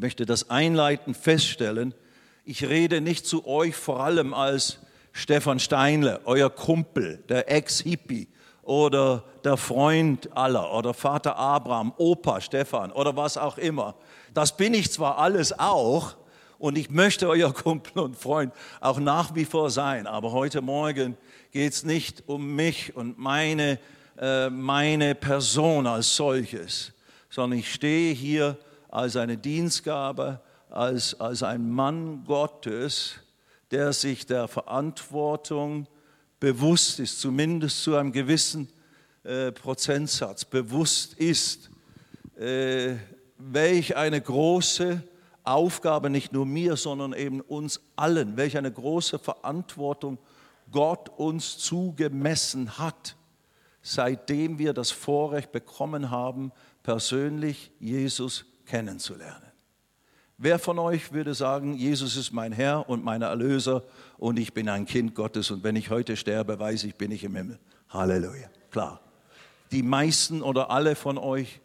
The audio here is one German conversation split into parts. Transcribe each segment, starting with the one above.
möchte das einleitend feststellen. Ich rede nicht zu euch vor allem als Stefan Steinle, euer Kumpel, der Ex-Hippie oder der Freund aller oder Vater Abraham, Opa Stefan oder was auch immer. Das bin ich zwar alles auch und ich möchte euer Kumpel und Freund auch nach wie vor sein, aber heute Morgen geht es nicht um mich und meine, äh, meine Person als solches, sondern ich stehe hier als eine Dienstgabe, als, als ein Mann Gottes, der sich der Verantwortung bewusst ist, zumindest zu einem gewissen äh, Prozentsatz bewusst ist, äh, welch eine große Aufgabe nicht nur mir, sondern eben uns allen, welch eine große Verantwortung Gott uns zugemessen hat, seitdem wir das Vorrecht bekommen haben, persönlich Jesus kennenzulernen. Wer von euch würde sagen, Jesus ist mein Herr und mein Erlöser und ich bin ein Kind Gottes und wenn ich heute sterbe, weiß ich, bin ich im Himmel. Halleluja. Klar. Die meisten oder alle von euch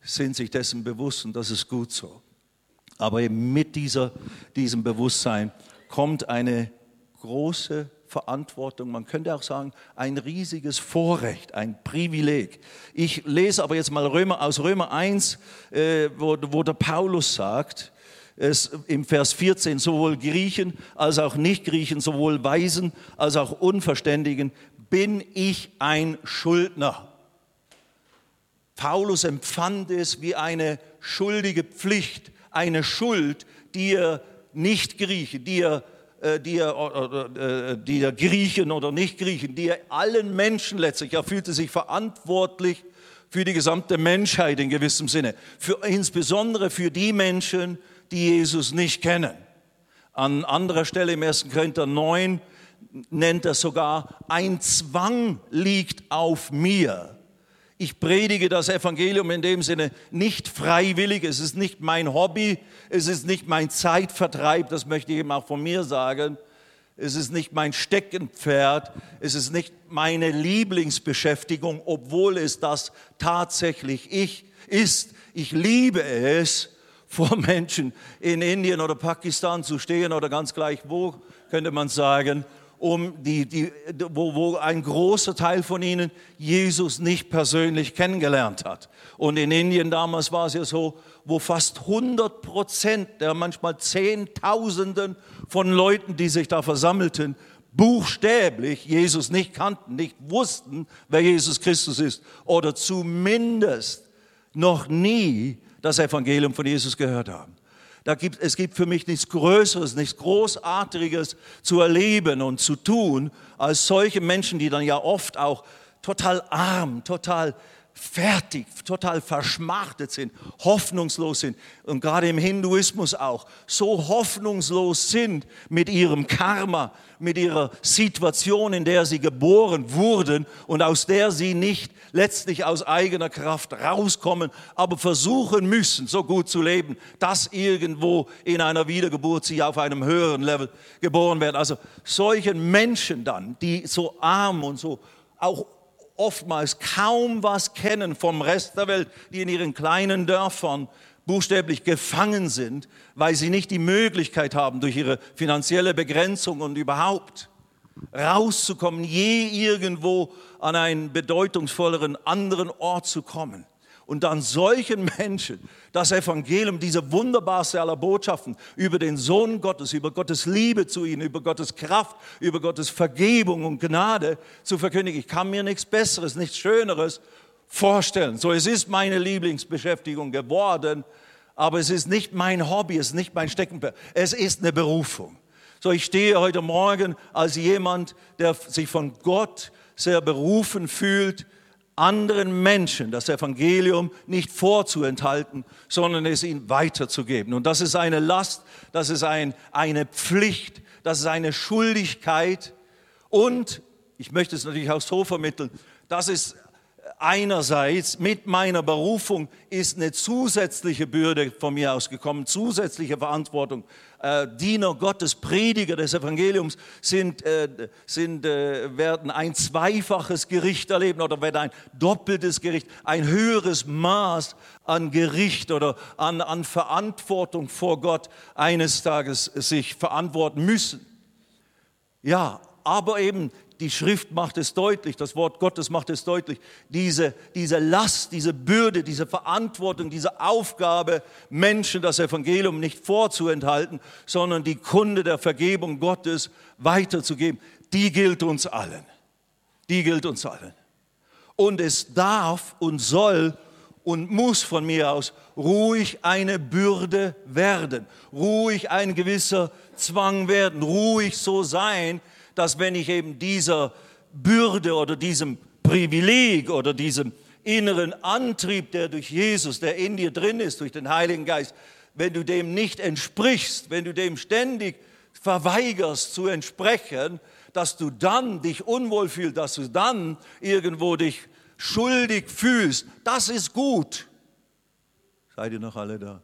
sind sich dessen bewusst und das ist gut so. Aber eben mit dieser, diesem Bewusstsein kommt eine große Verantwortung, man könnte auch sagen, ein riesiges Vorrecht, ein Privileg. Ich lese aber jetzt mal Römer, aus Römer 1, äh, wo, wo der Paulus sagt, es im Vers 14, sowohl Griechen als auch Nicht-Griechen, sowohl Weisen als auch Unverständigen, bin ich ein Schuldner. Paulus empfand es wie eine schuldige Pflicht, eine Schuld, die er nicht Griechen, die er, die er, äh, die er Griechen oder nicht Griechen, die er allen Menschen letztlich, er fühlte sich verantwortlich für die gesamte Menschheit in gewissem Sinne, für, insbesondere für die Menschen, die Jesus nicht kennen. An anderer Stelle im 1. Korinther 9 nennt er sogar, ein Zwang liegt auf mir. Ich predige das Evangelium in dem Sinne nicht freiwillig, es ist nicht mein Hobby, es ist nicht mein Zeitvertreib, das möchte ich eben auch von mir sagen, es ist nicht mein Steckenpferd, es ist nicht meine Lieblingsbeschäftigung, obwohl es das tatsächlich ich ist. Ich liebe es, vor Menschen in Indien oder Pakistan zu stehen oder ganz gleich wo, könnte man sagen, um die, die, wo, wo ein großer Teil von ihnen Jesus nicht persönlich kennengelernt hat. Und in Indien damals war es ja so, wo fast 100 Prozent der manchmal Zehntausenden von Leuten, die sich da versammelten, buchstäblich Jesus nicht kannten, nicht wussten, wer Jesus Christus ist oder zumindest noch nie das Evangelium von Jesus gehört haben. Da gibt, es gibt für mich nichts Größeres, nichts Großartiges zu erleben und zu tun, als solche Menschen, die dann ja oft auch total arm, total fertig, total verschmachtet sind, hoffnungslos sind und gerade im Hinduismus auch so hoffnungslos sind mit ihrem Karma, mit ihrer Situation, in der sie geboren wurden und aus der sie nicht letztlich aus eigener Kraft rauskommen, aber versuchen müssen, so gut zu leben, dass irgendwo in einer Wiedergeburt sie auf einem höheren Level geboren werden. Also solchen Menschen dann, die so arm und so auch oftmals kaum was kennen vom Rest der Welt, die in ihren kleinen Dörfern buchstäblich gefangen sind, weil sie nicht die Möglichkeit haben, durch ihre finanzielle Begrenzung und überhaupt rauszukommen, je irgendwo an einen bedeutungsvolleren anderen Ort zu kommen und dann solchen Menschen das Evangelium, diese wunderbarste aller Botschaften über den Sohn Gottes, über Gottes Liebe zu ihnen, über Gottes Kraft, über Gottes Vergebung und Gnade zu verkündigen. Ich kann mir nichts Besseres, nichts Schöneres vorstellen. So, es ist meine Lieblingsbeschäftigung geworden, aber es ist nicht mein Hobby, es ist nicht mein Steckenpferd. Es ist eine Berufung. So, ich stehe heute Morgen als jemand, der sich von Gott sehr berufen fühlt, anderen Menschen das Evangelium nicht vorzuenthalten, sondern es ihnen weiterzugeben. Und das ist eine Last, das ist ein, eine Pflicht, das ist eine Schuldigkeit und, ich möchte es natürlich auch so vermitteln, das ist einerseits mit meiner Berufung ist eine zusätzliche Bürde von mir ausgekommen, zusätzliche Verantwortung. Äh, Diener Gottes, Prediger des Evangeliums sind, äh, sind, äh, werden ein zweifaches Gericht erleben oder werden ein doppeltes Gericht, ein höheres Maß an Gericht oder an, an Verantwortung vor Gott eines Tages sich verantworten müssen. Ja, aber eben die Schrift macht es deutlich, das Wort Gottes macht es deutlich, diese, diese Last, diese Bürde, diese Verantwortung, diese Aufgabe, Menschen das Evangelium nicht vorzuenthalten, sondern die Kunde der Vergebung Gottes weiterzugeben, die gilt uns allen. Die gilt uns allen. Und es darf und soll und muss von mir aus ruhig eine Bürde werden, ruhig ein gewisser Zwang werden, ruhig so sein, dass wenn ich eben dieser Bürde oder diesem Privileg oder diesem inneren Antrieb, der durch Jesus, der in dir drin ist, durch den Heiligen Geist, wenn du dem nicht entsprichst, wenn du dem ständig verweigerst zu entsprechen, dass du dann dich unwohl fühlst, dass du dann irgendwo dich schuldig fühlst, das ist gut. Seid ihr noch alle da?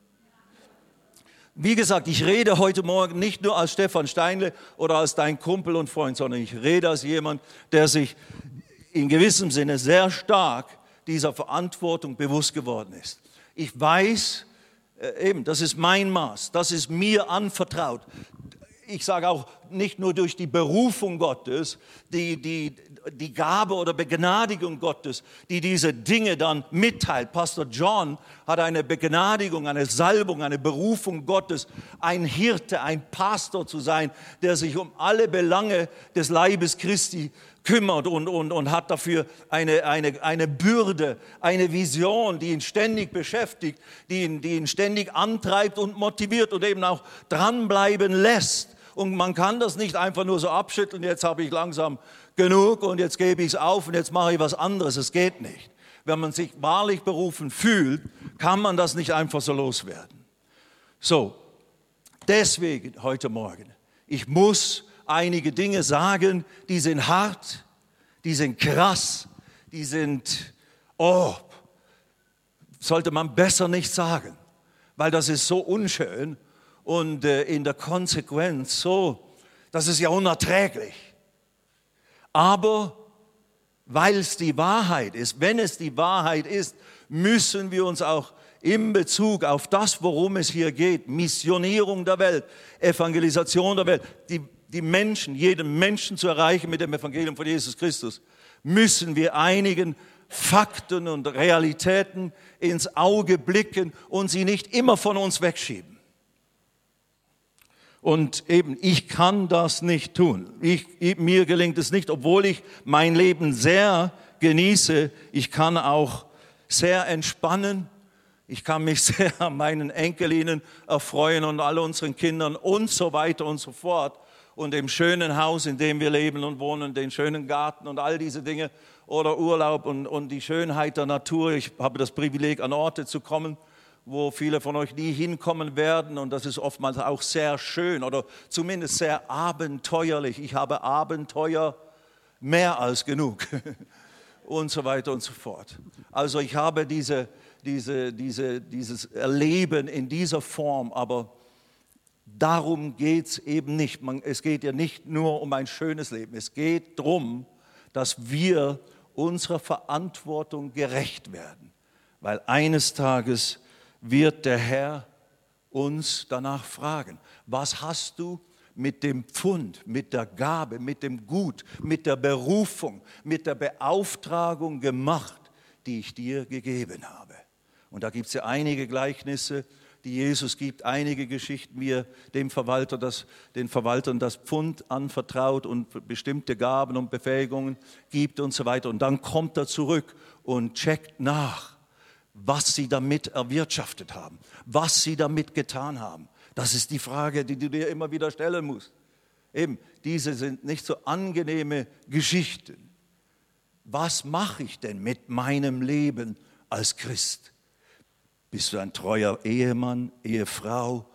Wie gesagt, ich rede heute Morgen nicht nur als Stefan Steinle oder als dein Kumpel und Freund, sondern ich rede als jemand, der sich in gewissem Sinne sehr stark dieser Verantwortung bewusst geworden ist. Ich weiß, äh, eben, das ist mein Maß, das ist mir anvertraut. Ich sage auch nicht nur durch die Berufung Gottes, die, die, die Gabe oder Begnadigung Gottes, die diese Dinge dann mitteilt. Pastor John hat eine Begnadigung, eine Salbung, eine Berufung Gottes, ein Hirte, ein Pastor zu sein, der sich um alle Belange des Leibes Christi kümmert und, und, und hat dafür eine, eine, eine Bürde, eine Vision, die ihn ständig beschäftigt, die ihn, die ihn ständig antreibt und motiviert und eben auch dranbleiben lässt. Und man kann das nicht einfach nur so abschütteln, jetzt habe ich langsam genug und jetzt gebe ich es auf und jetzt mache ich was anderes. Es geht nicht. Wenn man sich wahrlich berufen fühlt, kann man das nicht einfach so loswerden. So, deswegen heute Morgen, ich muss einige Dinge sagen, die sind hart, die sind krass, die sind, oh, sollte man besser nicht sagen, weil das ist so unschön und äh, in der Konsequenz so, das ist ja unerträglich. Aber weil es die Wahrheit ist, wenn es die Wahrheit ist, müssen wir uns auch in Bezug auf das, worum es hier geht, Missionierung der Welt, Evangelisation der Welt, die, die Menschen, jeden Menschen zu erreichen mit dem Evangelium von Jesus Christus, müssen wir einigen Fakten und Realitäten ins Auge blicken und sie nicht immer von uns wegschieben. Und eben, ich kann das nicht tun. Ich, mir gelingt es nicht, obwohl ich mein Leben sehr genieße. Ich kann auch sehr entspannen. Ich kann mich sehr an meinen Enkelinnen erfreuen und all unseren Kindern und so weiter und so fort. Und dem schönen Haus, in dem wir leben und wohnen, den schönen Garten und all diese Dinge oder Urlaub und, und die Schönheit der Natur. Ich habe das Privileg, an Orte zu kommen, wo viele von euch nie hinkommen werden und das ist oftmals auch sehr schön oder zumindest sehr abenteuerlich. Ich habe Abenteuer mehr als genug und so weiter und so fort. Also ich habe diese, diese, diese, dieses Erleben in dieser Form, aber darum geht es eben nicht. Man, es geht ja nicht nur um ein schönes Leben, es geht darum, dass wir unserer Verantwortung gerecht werden, weil eines Tages wird der Herr uns danach fragen, was hast du mit dem Pfund, mit der Gabe, mit dem Gut, mit der Berufung, mit der Beauftragung gemacht, die ich dir gegeben habe. Und da gibt es ja einige Gleichnisse, die Jesus gibt, einige Geschichten, wie er dem Verwalter das, den Verwaltern das Pfund anvertraut und bestimmte Gaben und Befähigungen gibt und so weiter. Und dann kommt er zurück und checkt nach was sie damit erwirtschaftet haben, was sie damit getan haben. Das ist die Frage, die du dir immer wieder stellen musst. Eben, diese sind nicht so angenehme Geschichten. Was mache ich denn mit meinem Leben als Christ? Bist du ein treuer Ehemann, Ehefrau?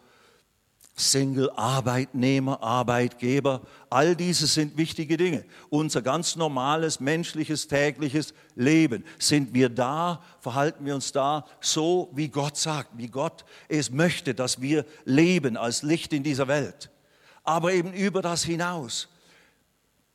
Single, Arbeitnehmer, Arbeitgeber, all diese sind wichtige Dinge. Unser ganz normales, menschliches, tägliches Leben. Sind wir da, verhalten wir uns da so, wie Gott sagt, wie Gott es möchte, dass wir leben als Licht in dieser Welt. Aber eben über das hinaus.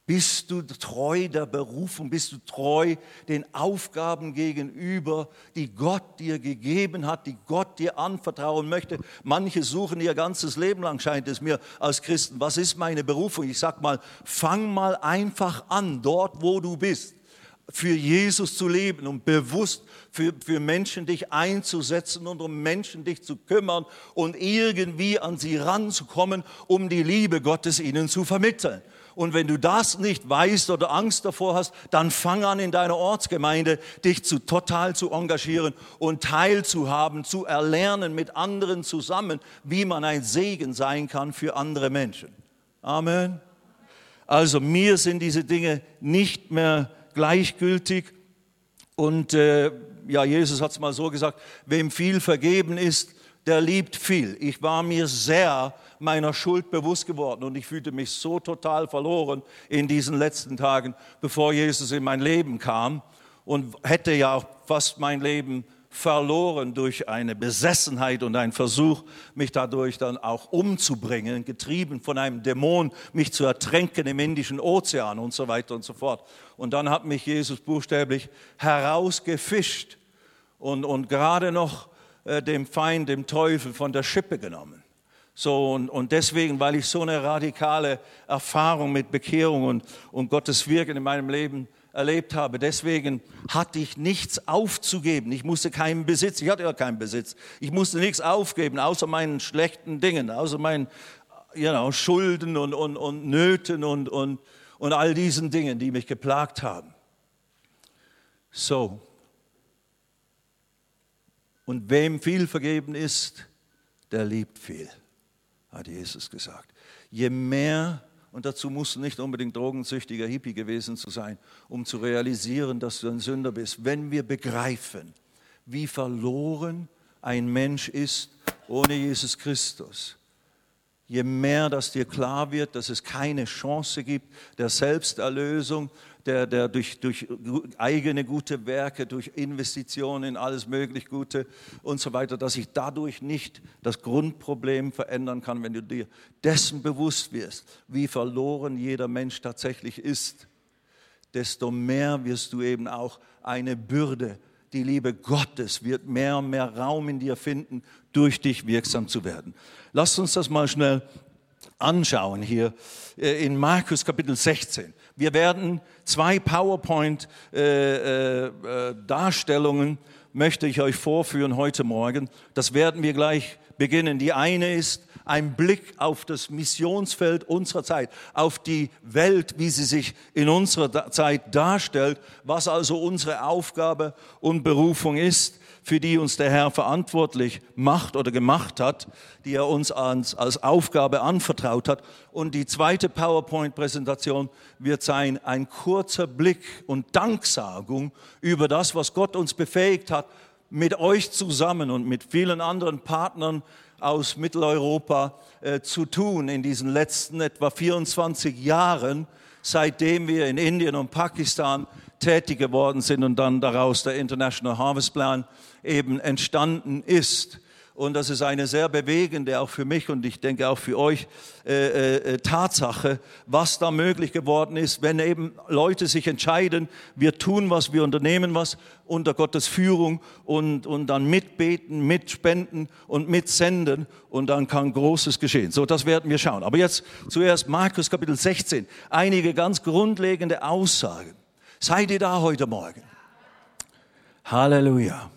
Bist du treu der Berufung? Bist du treu den Aufgaben gegenüber, die Gott dir gegeben hat, die Gott dir anvertrauen möchte? Manche suchen ihr ganzes Leben lang, scheint es mir als Christen. Was ist meine Berufung? Ich sag mal, fang mal einfach an, dort wo du bist, für Jesus zu leben und bewusst für, für Menschen dich einzusetzen und um Menschen dich zu kümmern und irgendwie an sie ranzukommen, um die Liebe Gottes ihnen zu vermitteln. Und wenn du das nicht weißt oder Angst davor hast, dann fang an in deiner Ortsgemeinde, dich zu, total zu engagieren und teilzuhaben, zu erlernen mit anderen zusammen, wie man ein Segen sein kann für andere Menschen. Amen. Also mir sind diese Dinge nicht mehr gleichgültig. Und äh, ja, Jesus hat es mal so gesagt, wem viel vergeben ist, der liebt viel. Ich war mir sehr meiner Schuld bewusst geworden und ich fühlte mich so total verloren in diesen letzten Tagen, bevor Jesus in mein Leben kam und hätte ja auch fast mein Leben verloren durch eine Besessenheit und einen Versuch, mich dadurch dann auch umzubringen, getrieben von einem Dämon, mich zu ertränken im Indischen Ozean und so weiter und so fort. Und dann hat mich Jesus buchstäblich herausgefischt und, und gerade noch äh, dem Feind, dem Teufel von der Schippe genommen. So, und, und deswegen, weil ich so eine radikale Erfahrung mit Bekehrung und, und Gottes Wirken in meinem Leben erlebt habe, deswegen hatte ich nichts aufzugeben. Ich musste keinen Besitz, ich hatte ja keinen Besitz. Ich musste nichts aufgeben, außer meinen schlechten Dingen, außer meinen you know, Schulden und, und, und Nöten und, und, und all diesen Dingen, die mich geplagt haben. So. Und wem viel vergeben ist, der liebt viel hat Jesus gesagt. Je mehr, und dazu musst du nicht unbedingt drogensüchtiger Hippie gewesen zu sein, um zu realisieren, dass du ein Sünder bist, wenn wir begreifen, wie verloren ein Mensch ist ohne Jesus Christus, je mehr das dir klar wird, dass es keine Chance gibt der Selbsterlösung, der, der durch, durch eigene gute Werke, durch Investitionen in alles möglich Gute und so weiter, dass sich dadurch nicht das Grundproblem verändern kann, wenn du dir dessen bewusst wirst, wie verloren jeder Mensch tatsächlich ist, desto mehr wirst du eben auch eine Bürde die Liebe Gottes wird mehr und mehr Raum in dir finden, durch dich wirksam zu werden. Lasst uns das mal schnell anschauen hier äh, in Markus Kapitel 16. Wir werden zwei PowerPoint-Darstellungen, äh, äh, möchte ich euch vorführen heute Morgen. Das werden wir gleich beginnen. Die eine ist ein Blick auf das Missionsfeld unserer Zeit, auf die Welt, wie sie sich in unserer Zeit darstellt, was also unsere Aufgabe und Berufung ist für die uns der Herr verantwortlich macht oder gemacht hat, die er uns als, als Aufgabe anvertraut hat. Und die zweite PowerPoint-Präsentation wird sein, ein kurzer Blick und Danksagung über das, was Gott uns befähigt hat, mit euch zusammen und mit vielen anderen Partnern aus Mitteleuropa äh, zu tun in diesen letzten etwa 24 Jahren, seitdem wir in Indien und Pakistan tätig geworden sind und dann daraus der International Harvest Plan eben entstanden ist. Und das ist eine sehr bewegende, auch für mich und ich denke auch für euch, äh, äh, Tatsache, was da möglich geworden ist, wenn eben Leute sich entscheiden, wir tun was, wir unternehmen was unter Gottes Führung und, und dann mitbeten, mitspenden und mitsenden und dann kann Großes geschehen. So, das werden wir schauen. Aber jetzt zuerst Markus Kapitel 16, einige ganz grundlegende Aussagen. Seid ihr da heute Morgen? Halleluja.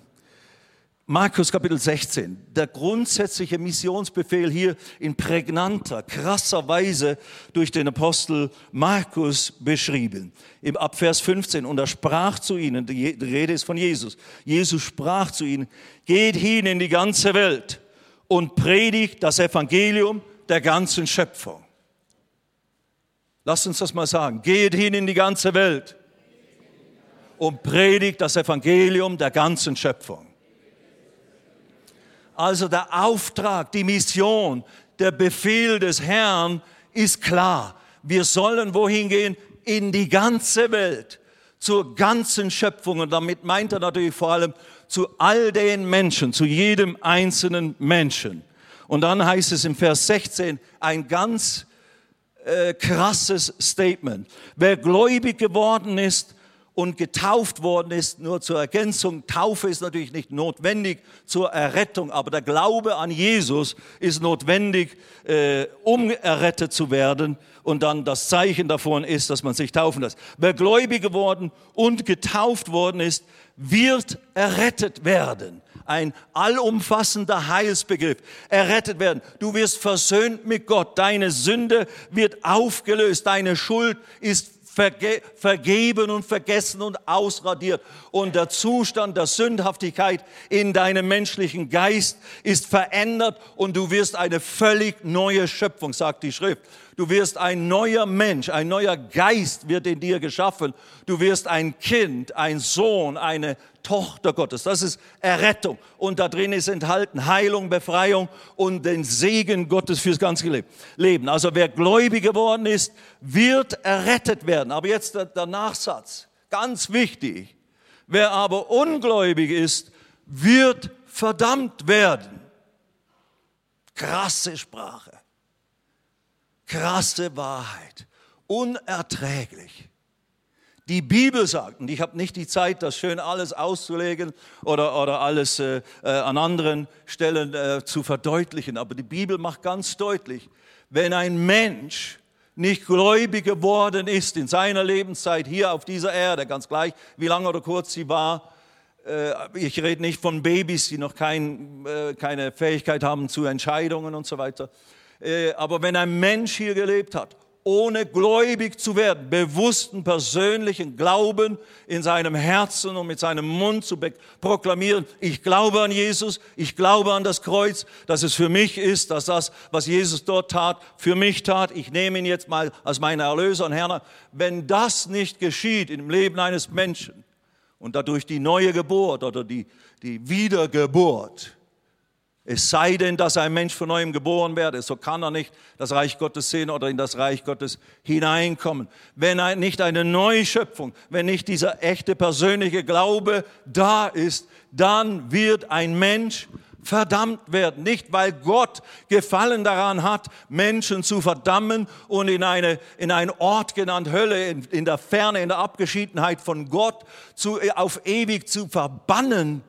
Markus Kapitel 16, der grundsätzliche Missionsbefehl hier in prägnanter, krasser Weise durch den Apostel Markus beschrieben. Im Abvers 15, und er sprach zu ihnen, die Rede ist von Jesus, Jesus sprach zu ihnen, geht hin in die ganze Welt und predigt das Evangelium der ganzen Schöpfung. Lasst uns das mal sagen, geht hin in die ganze Welt und predigt das Evangelium der ganzen Schöpfung. Also der Auftrag, die Mission, der Befehl des Herrn ist klar. Wir sollen wohin gehen? In die ganze Welt, zur ganzen Schöpfung. Und damit meint er natürlich vor allem zu all den Menschen, zu jedem einzelnen Menschen. Und dann heißt es im Vers 16 ein ganz äh, krasses Statement. Wer gläubig geworden ist und getauft worden ist, nur zur Ergänzung, Taufe ist natürlich nicht notwendig zur Errettung, aber der Glaube an Jesus ist notwendig, äh, um errettet zu werden. Und dann das Zeichen davon ist, dass man sich taufen lässt. Wer gläubig geworden und getauft worden ist, wird errettet werden ein allumfassender Heilsbegriff. Errettet werden. Du wirst versöhnt mit Gott. Deine Sünde wird aufgelöst. Deine Schuld ist verge vergeben und vergessen und ausradiert. Und der Zustand der Sündhaftigkeit in deinem menschlichen Geist ist verändert und du wirst eine völlig neue Schöpfung, sagt die Schrift. Du wirst ein neuer Mensch, ein neuer Geist wird in dir geschaffen. Du wirst ein Kind, ein Sohn, eine Tochter Gottes. Das ist Errettung. Und da drin ist enthalten Heilung, Befreiung und den Segen Gottes fürs ganze Leben. Also wer gläubig geworden ist, wird errettet werden. Aber jetzt der, Nachsatz. Ganz wichtig. Wer aber ungläubig ist, wird verdammt werden. Krasse Sprache. Krasse Wahrheit. Unerträglich die Bibel sagt, und ich habe nicht die Zeit, das schön alles auszulegen oder, oder alles äh, äh, an anderen Stellen äh, zu verdeutlichen, aber die Bibel macht ganz deutlich, wenn ein Mensch nicht gläubig geworden ist in seiner Lebenszeit hier auf dieser Erde, ganz gleich, wie lange oder kurz sie war, äh, ich rede nicht von Babys, die noch kein, äh, keine Fähigkeit haben zu Entscheidungen und so weiter, aber wenn ein Mensch hier gelebt hat ohne gläubig zu werden, bewussten persönlichen Glauben in seinem Herzen und mit seinem Mund zu proklamieren, ich glaube an Jesus, ich glaube an das Kreuz, dass es für mich ist, dass das, was Jesus dort tat, für mich tat, ich nehme ihn jetzt mal als meinen Erlöser und Herr. Wenn das nicht geschieht im Leben eines Menschen und dadurch die neue Geburt oder die, die Wiedergeburt, es sei denn, dass ein Mensch von neuem geboren werde, so kann er nicht das Reich Gottes sehen oder in das Reich Gottes hineinkommen. Wenn nicht eine Neuschöpfung, wenn nicht dieser echte persönliche Glaube da ist, dann wird ein Mensch verdammt werden. Nicht, weil Gott Gefallen daran hat, Menschen zu verdammen und in, eine, in einen Ort genannt Hölle, in, in der Ferne, in der Abgeschiedenheit von Gott zu, auf ewig zu verbannen,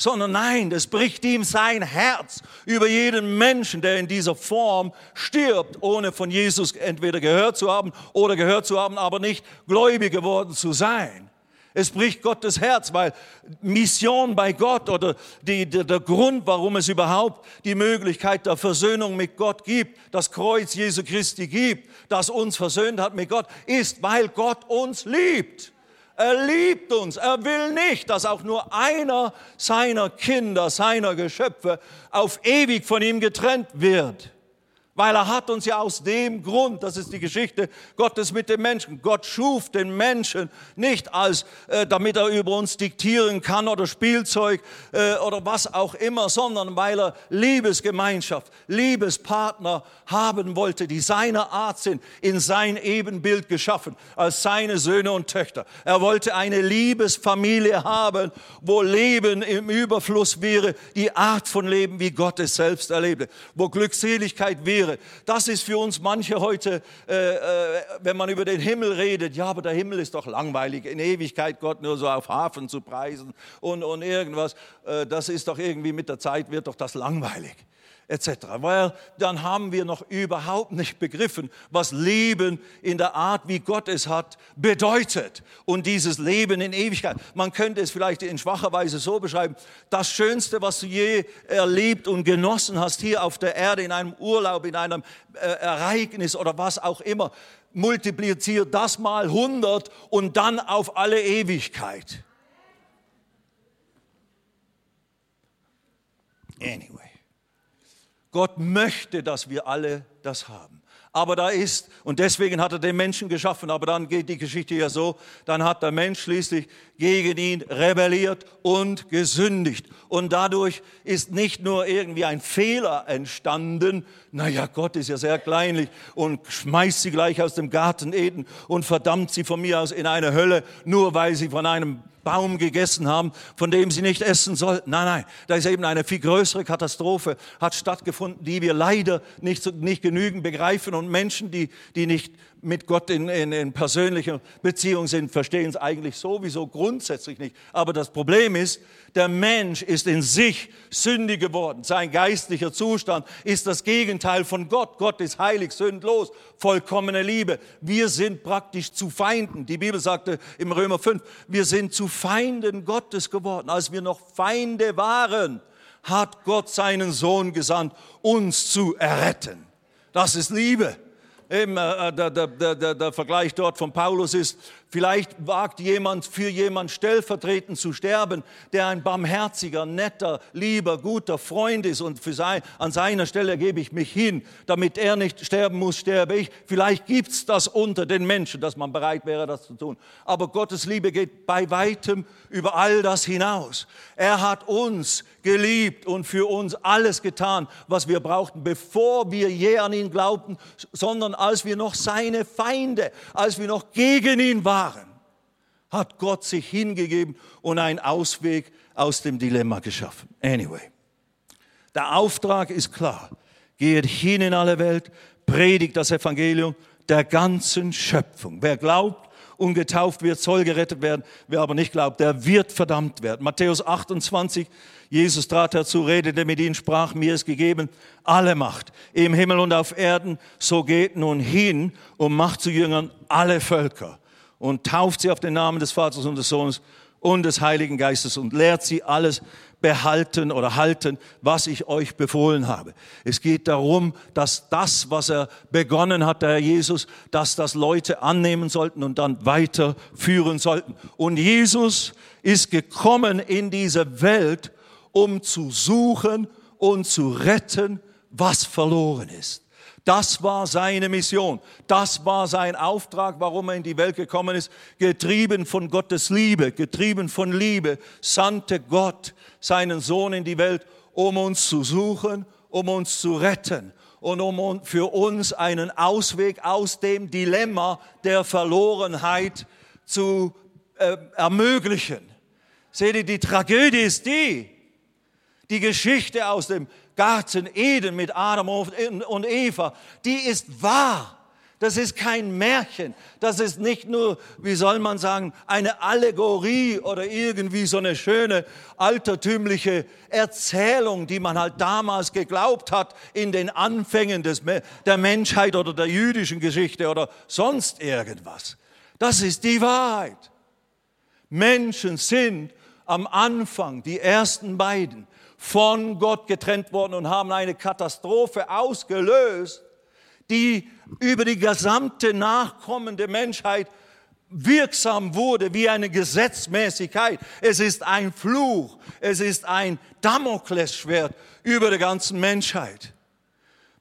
sondern nein, das bricht ihm sein Herz über jeden Menschen, der in dieser Form stirbt, ohne von Jesus entweder gehört zu haben oder gehört zu haben, aber nicht gläubig geworden zu sein. Es bricht Gottes Herz, weil Mission bei Gott oder die, der, der Grund, warum es überhaupt die Möglichkeit der Versöhnung mit Gott gibt, das Kreuz Jesu Christi gibt, das uns versöhnt hat mit Gott, ist, weil Gott uns liebt. Er liebt uns. Er will nicht, dass auch nur einer seiner Kinder, seiner Geschöpfe auf ewig von ihm getrennt wird. Weil er hat uns ja aus dem Grund, das ist die Geschichte Gottes mit dem Menschen. Gott schuf den Menschen nicht als, äh, damit er über uns diktieren kann oder Spielzeug äh, oder was auch immer, sondern weil er Liebesgemeinschaft, Liebespartner haben wollte, die seiner Art sind, in sein Ebenbild geschaffen, als seine Söhne und Töchter. Er wollte eine Liebesfamilie haben, wo Leben im Überfluss wäre, die Art von Leben, wie Gott es selbst erlebte, wo Glückseligkeit wäre wäre. Das ist für uns manche heute, äh, äh, wenn man über den Himmel redet, ja, aber der Himmel ist doch langweilig, in Ewigkeit Gott nur so auf Hafen zu preisen und, und irgendwas, äh, das ist doch irgendwie mit der Zeit, wird doch das langweilig etc. Weil dann haben wir noch überhaupt nicht begriffen, was Leben in der Art, wie Gott es hat, bedeutet. Und dieses Leben in Ewigkeit. Man könnte es vielleicht in schwacher Weise so beschreiben. Das Schönste, was du je erlebt und genossen hast hier auf der Erde, in einem Urlaub, in einem äh, Ereignis oder was auch immer, multipliziert das mal 100 und dann auf alle Ewigkeit. Anyway. Gott möchte, dass wir alle das haben. Aber da ist, und deswegen hat er den Menschen geschaffen, aber dann geht die Geschichte ja so, dann hat der Mensch schließlich gegen ihn rebelliert und gesündigt. Und dadurch ist nicht nur irgendwie ein Fehler entstanden, naja, Gott ist ja sehr kleinlich und schmeißt sie gleich aus dem Garten Eden und verdammt sie von mir aus in eine Hölle, nur weil sie von einem Baum gegessen haben, von dem sie nicht essen sollten. Nein, nein, da ist eben eine viel größere Katastrophe, hat stattgefunden, die wir leider nicht, nicht genügend begreifen. Und Menschen, die, die nicht mit Gott in, in, in persönlicher Beziehung sind, verstehen es eigentlich sowieso grundsätzlich nicht. Aber das Problem ist, der Mensch ist in sich sündig geworden. Sein geistlicher Zustand ist das Gegenteil von Gott. Gott ist heilig, sündlos, vollkommene Liebe. Wir sind praktisch zu Feinden. Die Bibel sagte im Römer 5, wir sind zu Feinden Gottes geworden. Als wir noch Feinde waren, hat Gott seinen Sohn gesandt, uns zu erretten. Das ist Liebe. Eben, äh, der, der, der, der Vergleich dort von Paulus ist, Vielleicht wagt jemand für jemand stellvertretend zu sterben, der ein barmherziger, netter, lieber, guter Freund ist und für sein, an seiner Stelle gebe ich mich hin, damit er nicht sterben muss, sterbe ich. Vielleicht gibt's das unter den Menschen, dass man bereit wäre, das zu tun. Aber Gottes Liebe geht bei weitem über all das hinaus. Er hat uns geliebt und für uns alles getan, was wir brauchten, bevor wir je an ihn glaubten, sondern als wir noch seine Feinde, als wir noch gegen ihn waren waren, hat Gott sich hingegeben und einen Ausweg aus dem Dilemma geschaffen. Anyway, der Auftrag ist klar. Geht hin in alle Welt, predigt das Evangelium der ganzen Schöpfung. Wer glaubt und getauft wird, soll gerettet werden. Wer aber nicht glaubt, der wird verdammt werden. Matthäus 28, Jesus trat herzu, redete mit ihnen, sprach, mir ist gegeben alle Macht im Himmel und auf Erden. So geht nun hin und macht zu Jüngern alle Völker und tauft sie auf den Namen des Vaters und des Sohnes und des Heiligen Geistes und lehrt sie alles behalten oder halten, was ich euch befohlen habe. Es geht darum, dass das, was er begonnen hat, der Herr Jesus, dass das Leute annehmen sollten und dann weiterführen sollten. Und Jesus ist gekommen in diese Welt, um zu suchen und zu retten, was verloren ist. Das war seine Mission. Das war sein Auftrag, warum er in die Welt gekommen ist. Getrieben von Gottes Liebe, getrieben von Liebe, sandte Gott seinen Sohn in die Welt, um uns zu suchen, um uns zu retten und um für uns einen Ausweg aus dem Dilemma der Verlorenheit zu äh, ermöglichen. Seht ihr, die Tragödie ist die, die Geschichte aus dem Garten Eden mit Adam und Eva, die ist wahr. Das ist kein Märchen. Das ist nicht nur, wie soll man sagen, eine Allegorie oder irgendwie so eine schöne altertümliche Erzählung, die man halt damals geglaubt hat in den Anfängen des, der Menschheit oder der jüdischen Geschichte oder sonst irgendwas. Das ist die Wahrheit. Menschen sind am Anfang, die ersten beiden, von Gott getrennt worden und haben eine Katastrophe ausgelöst, die über die gesamte nachkommende Menschheit wirksam wurde wie eine Gesetzmäßigkeit. Es ist ein Fluch, es ist ein Damoklesschwert über der ganzen Menschheit.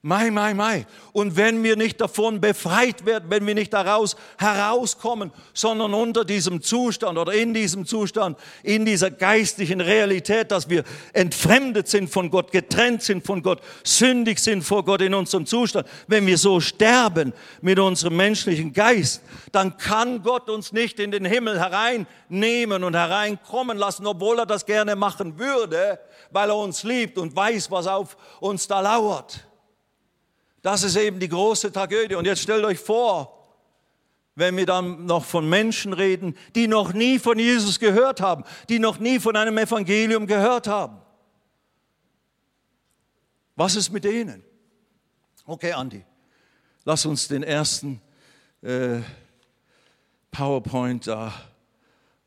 Mai, mai, mai. Und wenn wir nicht davon befreit werden, wenn wir nicht daraus herauskommen, sondern unter diesem Zustand oder in diesem Zustand, in dieser geistlichen Realität, dass wir entfremdet sind von Gott, getrennt sind von Gott, sündig sind vor Gott in unserem Zustand, wenn wir so sterben mit unserem menschlichen Geist, dann kann Gott uns nicht in den Himmel hereinnehmen und hereinkommen lassen, obwohl er das gerne machen würde, weil er uns liebt und weiß, was auf uns da lauert. Das ist eben die große Tragödie. Und jetzt stellt euch vor, wenn wir dann noch von Menschen reden, die noch nie von Jesus gehört haben, die noch nie von einem Evangelium gehört haben. Was ist mit denen? Okay, Andi, lass uns den ersten äh, PowerPoint da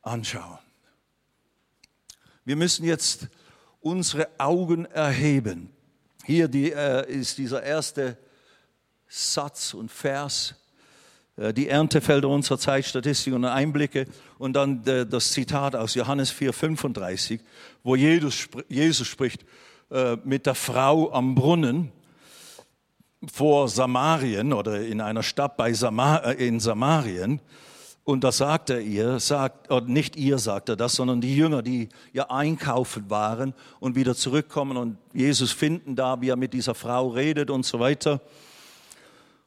anschauen. Wir müssen jetzt unsere Augen erheben. Hier die, äh, ist dieser erste Satz und Vers, äh, die Erntefelder unserer Zeit, Statistiken und Einblicke und dann äh, das Zitat aus Johannes 4, 35, wo Jesus, Jesus spricht, äh, mit der Frau am Brunnen vor Samarien oder in einer Stadt bei Samar in Samarien. Und da sagt er ihr, sagt, oder nicht ihr sagt er das, sondern die Jünger, die ja einkaufen waren und wieder zurückkommen und Jesus finden da, wie er mit dieser Frau redet und so weiter.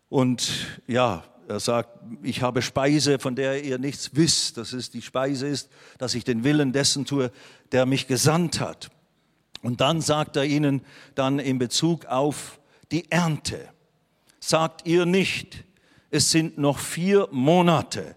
Und ja, er sagt, ich habe Speise, von der ihr nichts wisst. Das ist die Speise ist, dass ich den Willen dessen tue, der mich gesandt hat. Und dann sagt er ihnen dann in Bezug auf die Ernte. Sagt ihr nicht, es sind noch vier Monate,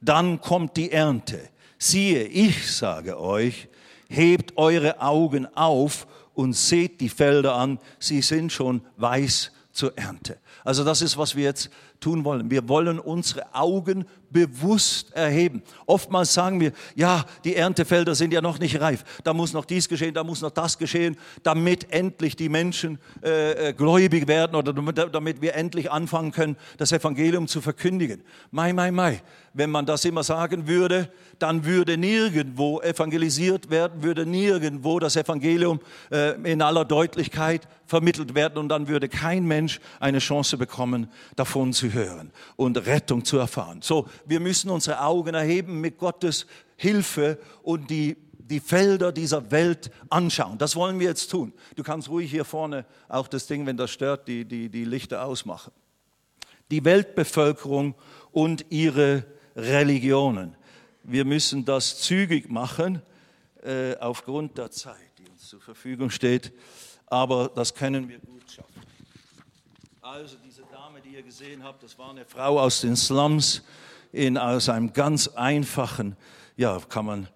dann kommt die Ernte. Siehe, ich sage euch, hebt eure Augen auf und seht die Felder an, sie sind schon weiß zur Ernte. Also das ist, was wir jetzt tun wollen. Wir wollen unsere Augen bewusst erheben. Oftmals sagen wir, ja, die Erntefelder sind ja noch nicht reif. Da muss noch dies geschehen, da muss noch das geschehen, damit endlich die Menschen äh, äh gläubig werden oder damit wir endlich anfangen können, das Evangelium zu verkündigen. Mai, mai, mai. Wenn man das immer sagen würde, dann würde nirgendwo evangelisiert werden, würde nirgendwo das Evangelium äh, in aller Deutlichkeit vermittelt werden und dann würde kein Mensch eine Chance bekommen, davon zu hören und Rettung zu erfahren. So, wir müssen unsere Augen erheben mit Gottes Hilfe und die, die Felder dieser Welt anschauen. Das wollen wir jetzt tun. Du kannst ruhig hier vorne auch das Ding, wenn das stört, die, die, die Lichter ausmachen. Die Weltbevölkerung und ihre Religionen. Wir müssen das zügig machen, äh, aufgrund der Zeit, die uns zur Verfügung steht. Aber das können wir gut schaffen. Also diese Dame, die ihr gesehen habt, das war eine Frau aus den Slums in, aus einem ganz einfachen, ja, kann man,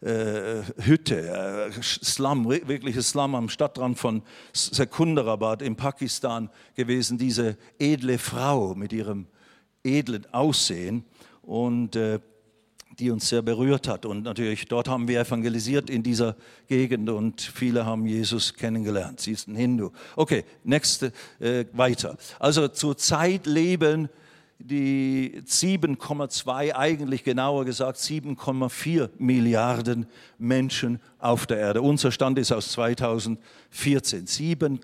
äh, Hütte, äh, Slum, wirkliches Slum am Stadtrand von Sekunderabad in Pakistan gewesen, diese edle Frau mit ihrem edlen Aussehen und äh, die uns sehr berührt hat. Und natürlich, dort haben wir evangelisiert in dieser Gegend und viele haben Jesus kennengelernt. Sie ist ein Hindu. Okay, nächste, äh, weiter. Also zur Zeit leben die 7,2, eigentlich genauer gesagt 7,4 Milliarden Menschen auf der Erde. Unser Stand ist aus 2014. 7,2,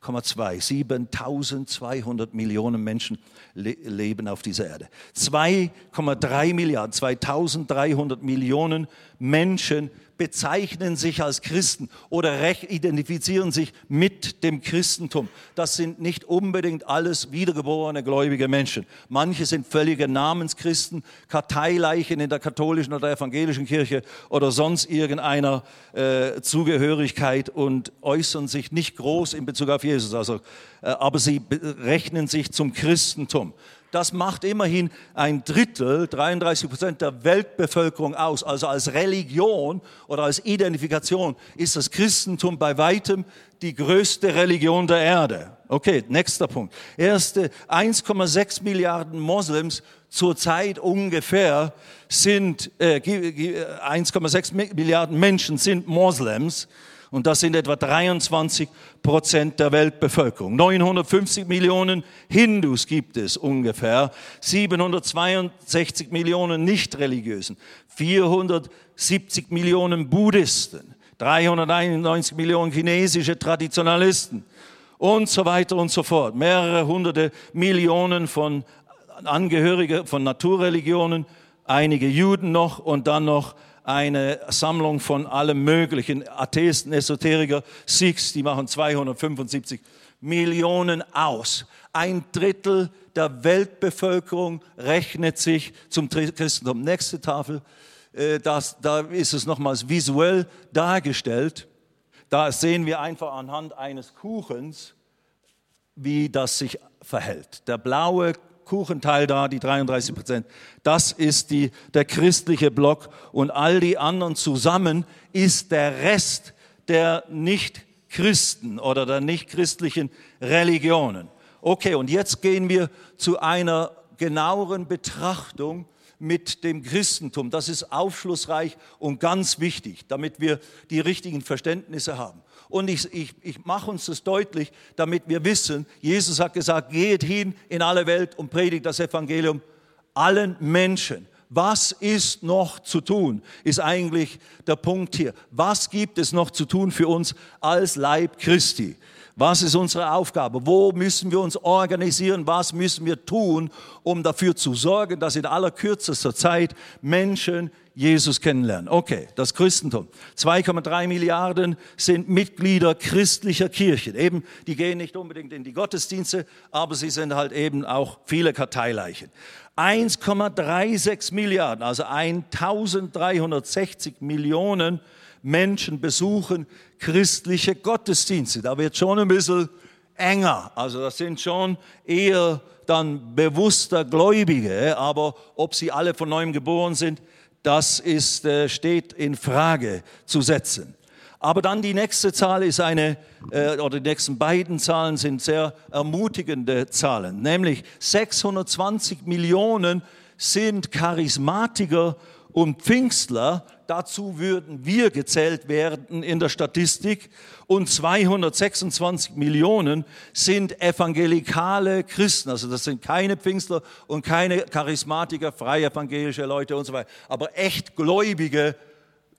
7200 Millionen Menschen le leben auf dieser Erde. 2,3 Milliarden, 2300 Millionen Menschen bezeichnen sich als Christen oder identifizieren sich mit dem Christentum. Das sind nicht unbedingt alles wiedergeborene gläubige Menschen. Manche sind völlige Namenschristen, Karteileichen in der katholischen oder evangelischen Kirche oder sonst irgendeiner äh, Zugehörigkeit und äußern sich nicht groß in Bezug auf Jesus. Also, äh, aber sie rechnen sich zum Christentum. Das macht immerhin ein Drittel, 33 Prozent der Weltbevölkerung aus. Also als Religion oder als Identifikation ist das Christentum bei weitem die größte Religion der Erde. Okay, nächster Punkt. Erste 1,6 Milliarden Moslems zurzeit ungefähr sind, äh, 1,6 Milliarden Menschen sind Moslems und das sind etwa 23 Prozent der Weltbevölkerung. 950 Millionen Hindus gibt es ungefähr, 762 Millionen Nichtreligiösen, 470 Millionen Buddhisten, 391 Millionen chinesische Traditionalisten. Und so weiter und so fort. Mehrere hunderte Millionen von Angehörigen von Naturreligionen, einige Juden noch und dann noch eine Sammlung von allem möglichen, Atheisten, Esoteriker, Sikhs, die machen 275 Millionen aus. Ein Drittel der Weltbevölkerung rechnet sich zum Christentum. Nächste Tafel, äh, das, da ist es nochmals visuell dargestellt. Da sehen wir einfach anhand eines Kuchens, wie das sich verhält. Der blaue Kuchenteil da, die 33 Prozent. Das ist die, der christliche Block und all die anderen zusammen ist der Rest der Nicht-Christen oder der nicht-christlichen Religionen. Okay, und jetzt gehen wir zu einer genaueren Betrachtung mit dem Christentum. Das ist aufschlussreich und ganz wichtig, damit wir die richtigen Verständnisse haben. Und ich, ich, ich mache uns das deutlich, damit wir wissen, Jesus hat gesagt, geht hin in alle Welt und predigt das Evangelium allen Menschen. Was ist noch zu tun, ist eigentlich der Punkt hier. Was gibt es noch zu tun für uns als Leib Christi? Was ist unsere Aufgabe? Wo müssen wir uns organisieren? Was müssen wir tun, um dafür zu sorgen, dass in aller kürzester Zeit Menschen Jesus kennenlernen? Okay, das Christentum. 2,3 Milliarden sind Mitglieder christlicher Kirchen. Eben, die gehen nicht unbedingt in die Gottesdienste, aber sie sind halt eben auch viele Karteileichen. 1,36 Milliarden, also 1360 Millionen Menschen besuchen christliche Gottesdienste. Da wird schon ein bisschen enger. Also das sind schon eher dann bewusster Gläubige, aber ob sie alle von neuem geboren sind, das ist, äh, steht in Frage zu setzen. Aber dann die nächste Zahl ist eine, äh, oder die nächsten beiden Zahlen sind sehr ermutigende Zahlen, nämlich 620 Millionen sind Charismatiker und Pfingstler, dazu würden wir gezählt werden in der Statistik, und 226 Millionen sind evangelikale Christen, also das sind keine Pfingstler und keine Charismatiker, freie evangelische Leute und so weiter, aber echt gläubige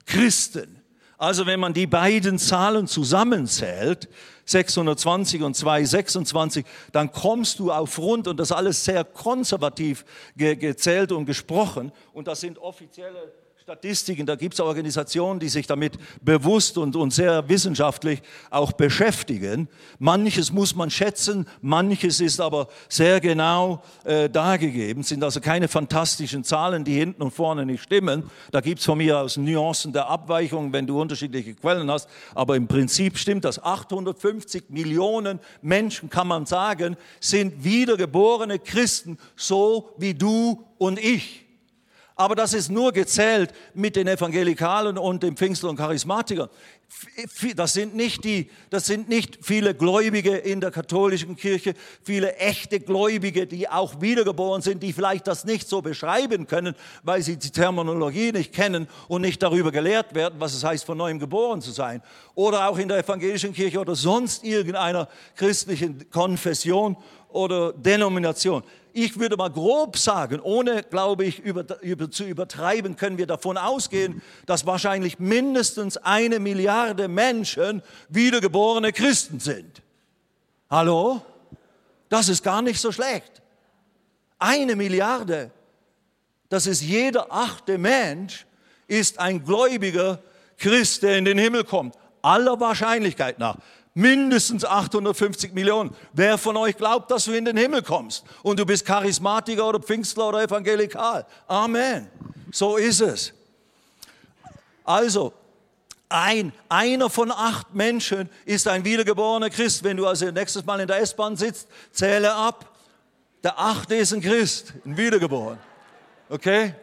Christen. Also wenn man die beiden Zahlen zusammenzählt, 620 und 226, dann kommst du auf rund, und das alles sehr konservativ ge gezählt und gesprochen, und das sind offizielle Statistiken, da gibt es Organisationen, die sich damit bewusst und, und sehr wissenschaftlich auch beschäftigen. Manches muss man schätzen, manches ist aber sehr genau äh, dargegeben, sind also keine fantastischen Zahlen, die hinten und vorne nicht stimmen. Da gibt es von mir aus Nuancen der Abweichung, wenn du unterschiedliche Quellen hast, aber im Prinzip stimmt das. 850 Millionen Menschen, kann man sagen, sind wiedergeborene Christen, so wie du und ich. Aber das ist nur gezählt mit den Evangelikalen und den Pfingstler und Charismatikern. Das sind, nicht die, das sind nicht viele Gläubige in der katholischen Kirche, viele echte Gläubige, die auch wiedergeboren sind, die vielleicht das nicht so beschreiben können, weil sie die Terminologie nicht kennen und nicht darüber gelehrt werden, was es heißt, von neuem geboren zu sein. Oder auch in der evangelischen Kirche oder sonst irgendeiner christlichen Konfession oder Denomination ich würde mal grob sagen, ohne, glaube ich, über, über, zu übertreiben, können wir davon ausgehen, dass wahrscheinlich mindestens eine Milliarde Menschen wiedergeborene Christen sind. Hallo? Das ist gar nicht so schlecht. Eine Milliarde. Das ist jeder achte Mensch, ist ein gläubiger Christ, der in den Himmel kommt. Aller Wahrscheinlichkeit nach mindestens 850 Millionen. Wer von euch glaubt, dass du in den Himmel kommst und du bist Charismatiker oder Pfingstler oder Evangelikal? Amen. So ist es. Also, ein, einer von acht Menschen ist ein wiedergeborener Christ. Wenn du also nächstes Mal in der S-Bahn sitzt, zähle ab. Der achte ist ein Christ, ein Wiedergeboren. Okay?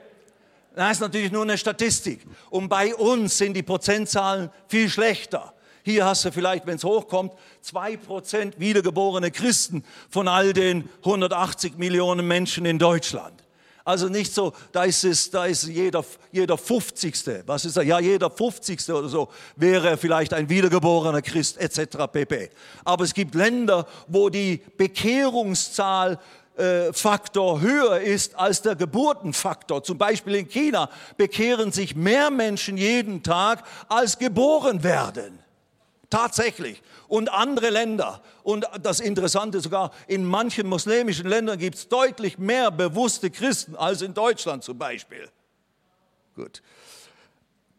Das ist natürlich nur eine Statistik. Und bei uns sind die Prozentzahlen viel schlechter. Hier hast du vielleicht, wenn es hochkommt, zwei Prozent wiedergeborene Christen von all den 180 Millionen Menschen in Deutschland. Also nicht so, da ist es, da ist jeder, jeder 50. Was ist er? Ja, jeder 50. oder so wäre vielleicht ein wiedergeborener Christ etc. pp. Aber es gibt Länder, wo die Bekehrungszahl äh, Faktor höher ist als der Geburtenfaktor. Zum Beispiel in China bekehren sich mehr Menschen jeden Tag, als geboren werden. Tatsächlich. Und andere Länder. Und das Interessante sogar, in manchen muslimischen Ländern gibt es deutlich mehr bewusste Christen als in Deutschland zum Beispiel. Gut.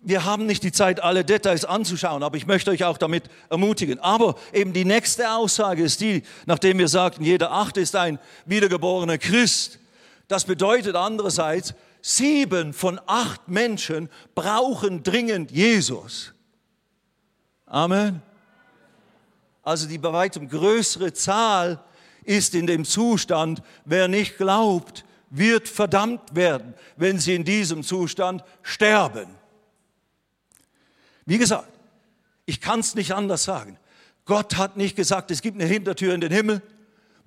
Wir haben nicht die Zeit, alle Details anzuschauen, aber ich möchte euch auch damit ermutigen. Aber eben die nächste Aussage ist die, nachdem wir sagten, jeder Achte ist ein wiedergeborener Christ. Das bedeutet andererseits, sieben von acht Menschen brauchen dringend Jesus. Amen. Also die bei weitem größere Zahl ist in dem Zustand, wer nicht glaubt, wird verdammt werden, wenn sie in diesem Zustand sterben. Wie gesagt, ich kann es nicht anders sagen. Gott hat nicht gesagt, es gibt eine Hintertür in den Himmel.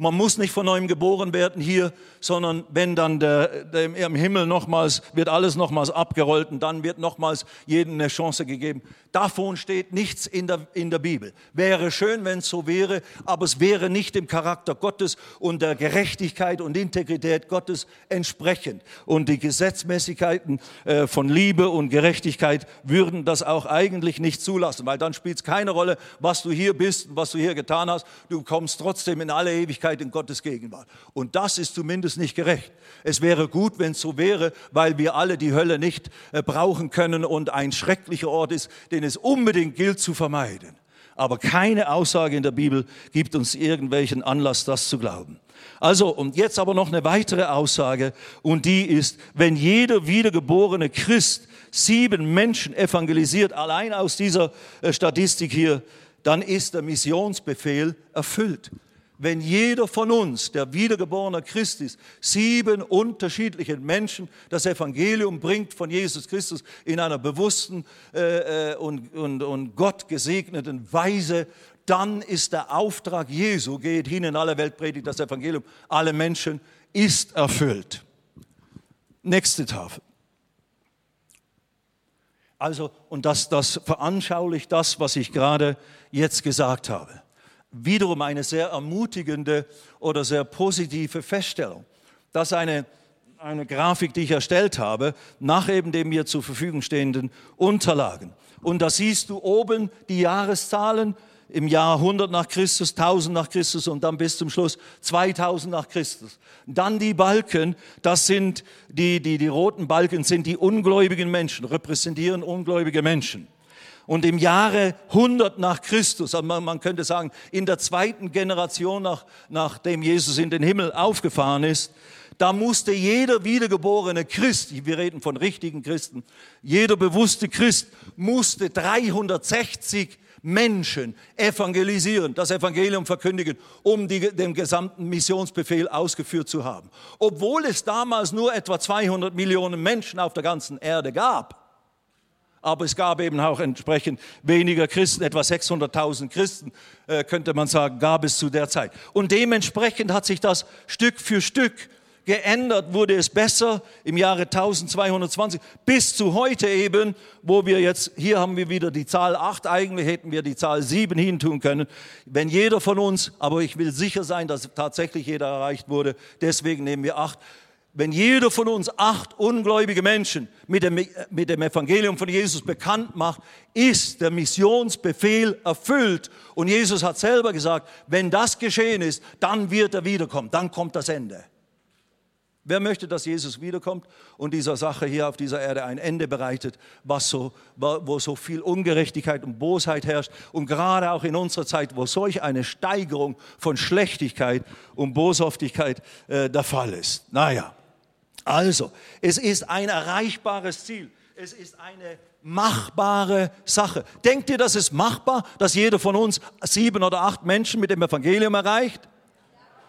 Man muss nicht von neuem geboren werden hier, sondern wenn dann der, der, im Himmel nochmals, wird alles nochmals abgerollt und dann wird nochmals jedem eine Chance gegeben. Davon steht nichts in der, in der Bibel. Wäre schön, wenn es so wäre, aber es wäre nicht dem Charakter Gottes und der Gerechtigkeit und Integrität Gottes entsprechend. Und die Gesetzmäßigkeiten äh, von Liebe und Gerechtigkeit würden das auch eigentlich nicht zulassen, weil dann spielt es keine Rolle, was du hier bist und was du hier getan hast. Du kommst trotzdem in alle Ewigkeit in Gottes Gegenwart. Und das ist zumindest nicht gerecht. Es wäre gut, wenn es so wäre, weil wir alle die Hölle nicht äh, brauchen können und ein schrecklicher Ort ist, den den es unbedingt gilt zu vermeiden. Aber keine Aussage in der Bibel gibt uns irgendwelchen Anlass, das zu glauben. Also, und jetzt aber noch eine weitere Aussage, und die ist, wenn jeder wiedergeborene Christ sieben Menschen evangelisiert, allein aus dieser äh, Statistik hier, dann ist der Missionsbefehl erfüllt wenn jeder von uns, der wiedergeborene Christ ist, sieben unterschiedlichen Menschen das Evangelium bringt von Jesus Christus in einer bewussten äh, äh, und, und, und Gott gesegneten Weise, dann ist der Auftrag Jesu, geht hin in alle Welt, predigt das Evangelium, alle Menschen, ist erfüllt. Nächste Tafel. Also, und das, das veranschaulicht das, was ich gerade jetzt gesagt habe wiederum eine sehr ermutigende oder sehr positive Feststellung. Das ist eine, eine Grafik, die ich erstellt habe, nach eben den mir zur Verfügung stehenden Unterlagen. Und da siehst du oben die Jahreszahlen im Jahr 100 nach Christus, 1000 nach Christus und dann bis zum Schluss 2000 nach Christus. Dann die Balken, das sind die, die, die roten Balken sind die ungläubigen Menschen, repräsentieren ungläubige Menschen. Und im Jahre 100 nach Christus, also man, könnte sagen, in der zweiten Generation, nach, nachdem Jesus in den Himmel aufgefahren ist, da musste jeder wiedergeborene Christ, wir reden von richtigen Christen, jeder bewusste Christ musste 360 Menschen evangelisieren, das Evangelium verkündigen, um die, den gesamten Missionsbefehl ausgeführt zu haben. Obwohl es damals nur etwa 200 Millionen Menschen auf der ganzen Erde gab aber es gab eben auch entsprechend weniger Christen, etwa 600.000 Christen, äh, könnte man sagen, gab es zu der Zeit. Und dementsprechend hat sich das Stück für Stück geändert, wurde es besser im Jahre 1220 bis zu heute eben, wo wir jetzt, hier haben wir wieder die Zahl 8, eigentlich hätten wir die Zahl 7 hintun können. Wenn jeder von uns, aber ich will sicher sein, dass tatsächlich jeder erreicht wurde, deswegen nehmen wir 8, wenn jeder von uns acht ungläubige Menschen mit dem, mit dem Evangelium von Jesus bekannt macht, ist der Missionsbefehl erfüllt. Und Jesus hat selber gesagt, wenn das geschehen ist, dann wird er wiederkommen, dann kommt das Ende. Wer möchte, dass Jesus wiederkommt und dieser Sache hier auf dieser Erde ein Ende bereitet, was so, wo so viel Ungerechtigkeit und Bosheit herrscht und gerade auch in unserer Zeit, wo solch eine Steigerung von Schlechtigkeit und Boshaftigkeit äh, der Fall ist. Naja, also, es ist ein erreichbares Ziel. Es ist eine machbare Sache. Denkt ihr, das ist machbar, dass jeder von uns sieben oder acht Menschen mit dem Evangelium erreicht?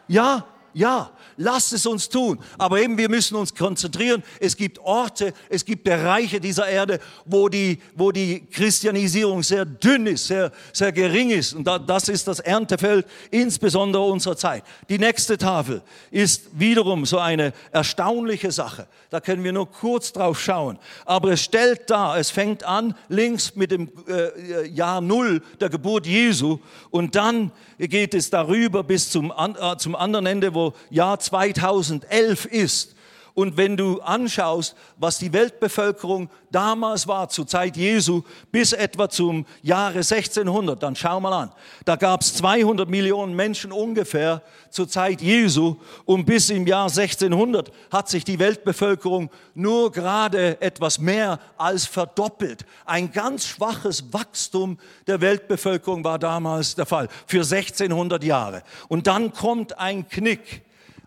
Ja, ja, lasst es uns tun. Aber eben, wir müssen uns konzentrieren. Es gibt Orte, es gibt Bereiche dieser Erde, wo die, wo die Christianisierung sehr dünn ist, sehr, sehr gering ist. Und das ist das Erntefeld, insbesondere unserer Zeit. Die nächste Tafel ist wiederum so eine erstaunliche Sache. Da können wir nur kurz drauf schauen. Aber es stellt dar, es fängt an links mit dem äh, Jahr Null der Geburt Jesu und dann geht es darüber bis zum, äh, zum anderen Ende, wo Jahr 2011 ist. Und wenn du anschaust, was die Weltbevölkerung damals war, zur Zeit Jesu, bis etwa zum Jahre 1600, dann schau mal an. Da gab es 200 Millionen Menschen ungefähr zur Zeit Jesu und bis im Jahr 1600 hat sich die Weltbevölkerung nur gerade etwas mehr als verdoppelt. Ein ganz schwaches Wachstum der Weltbevölkerung war damals der Fall, für 1600 Jahre. Und dann kommt ein Knick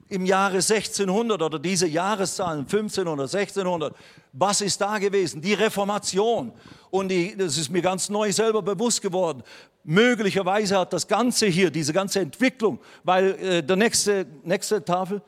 im Jahre 1600 oder diese Jahreszahlen 1500, 1600, was ist da gewesen? Die Reformation. Und die, das ist mir ganz neu selber bewusst geworden. Möglicherweise hat das Ganze hier, diese ganze Entwicklung, weil äh, der nächste, nächste Tafel,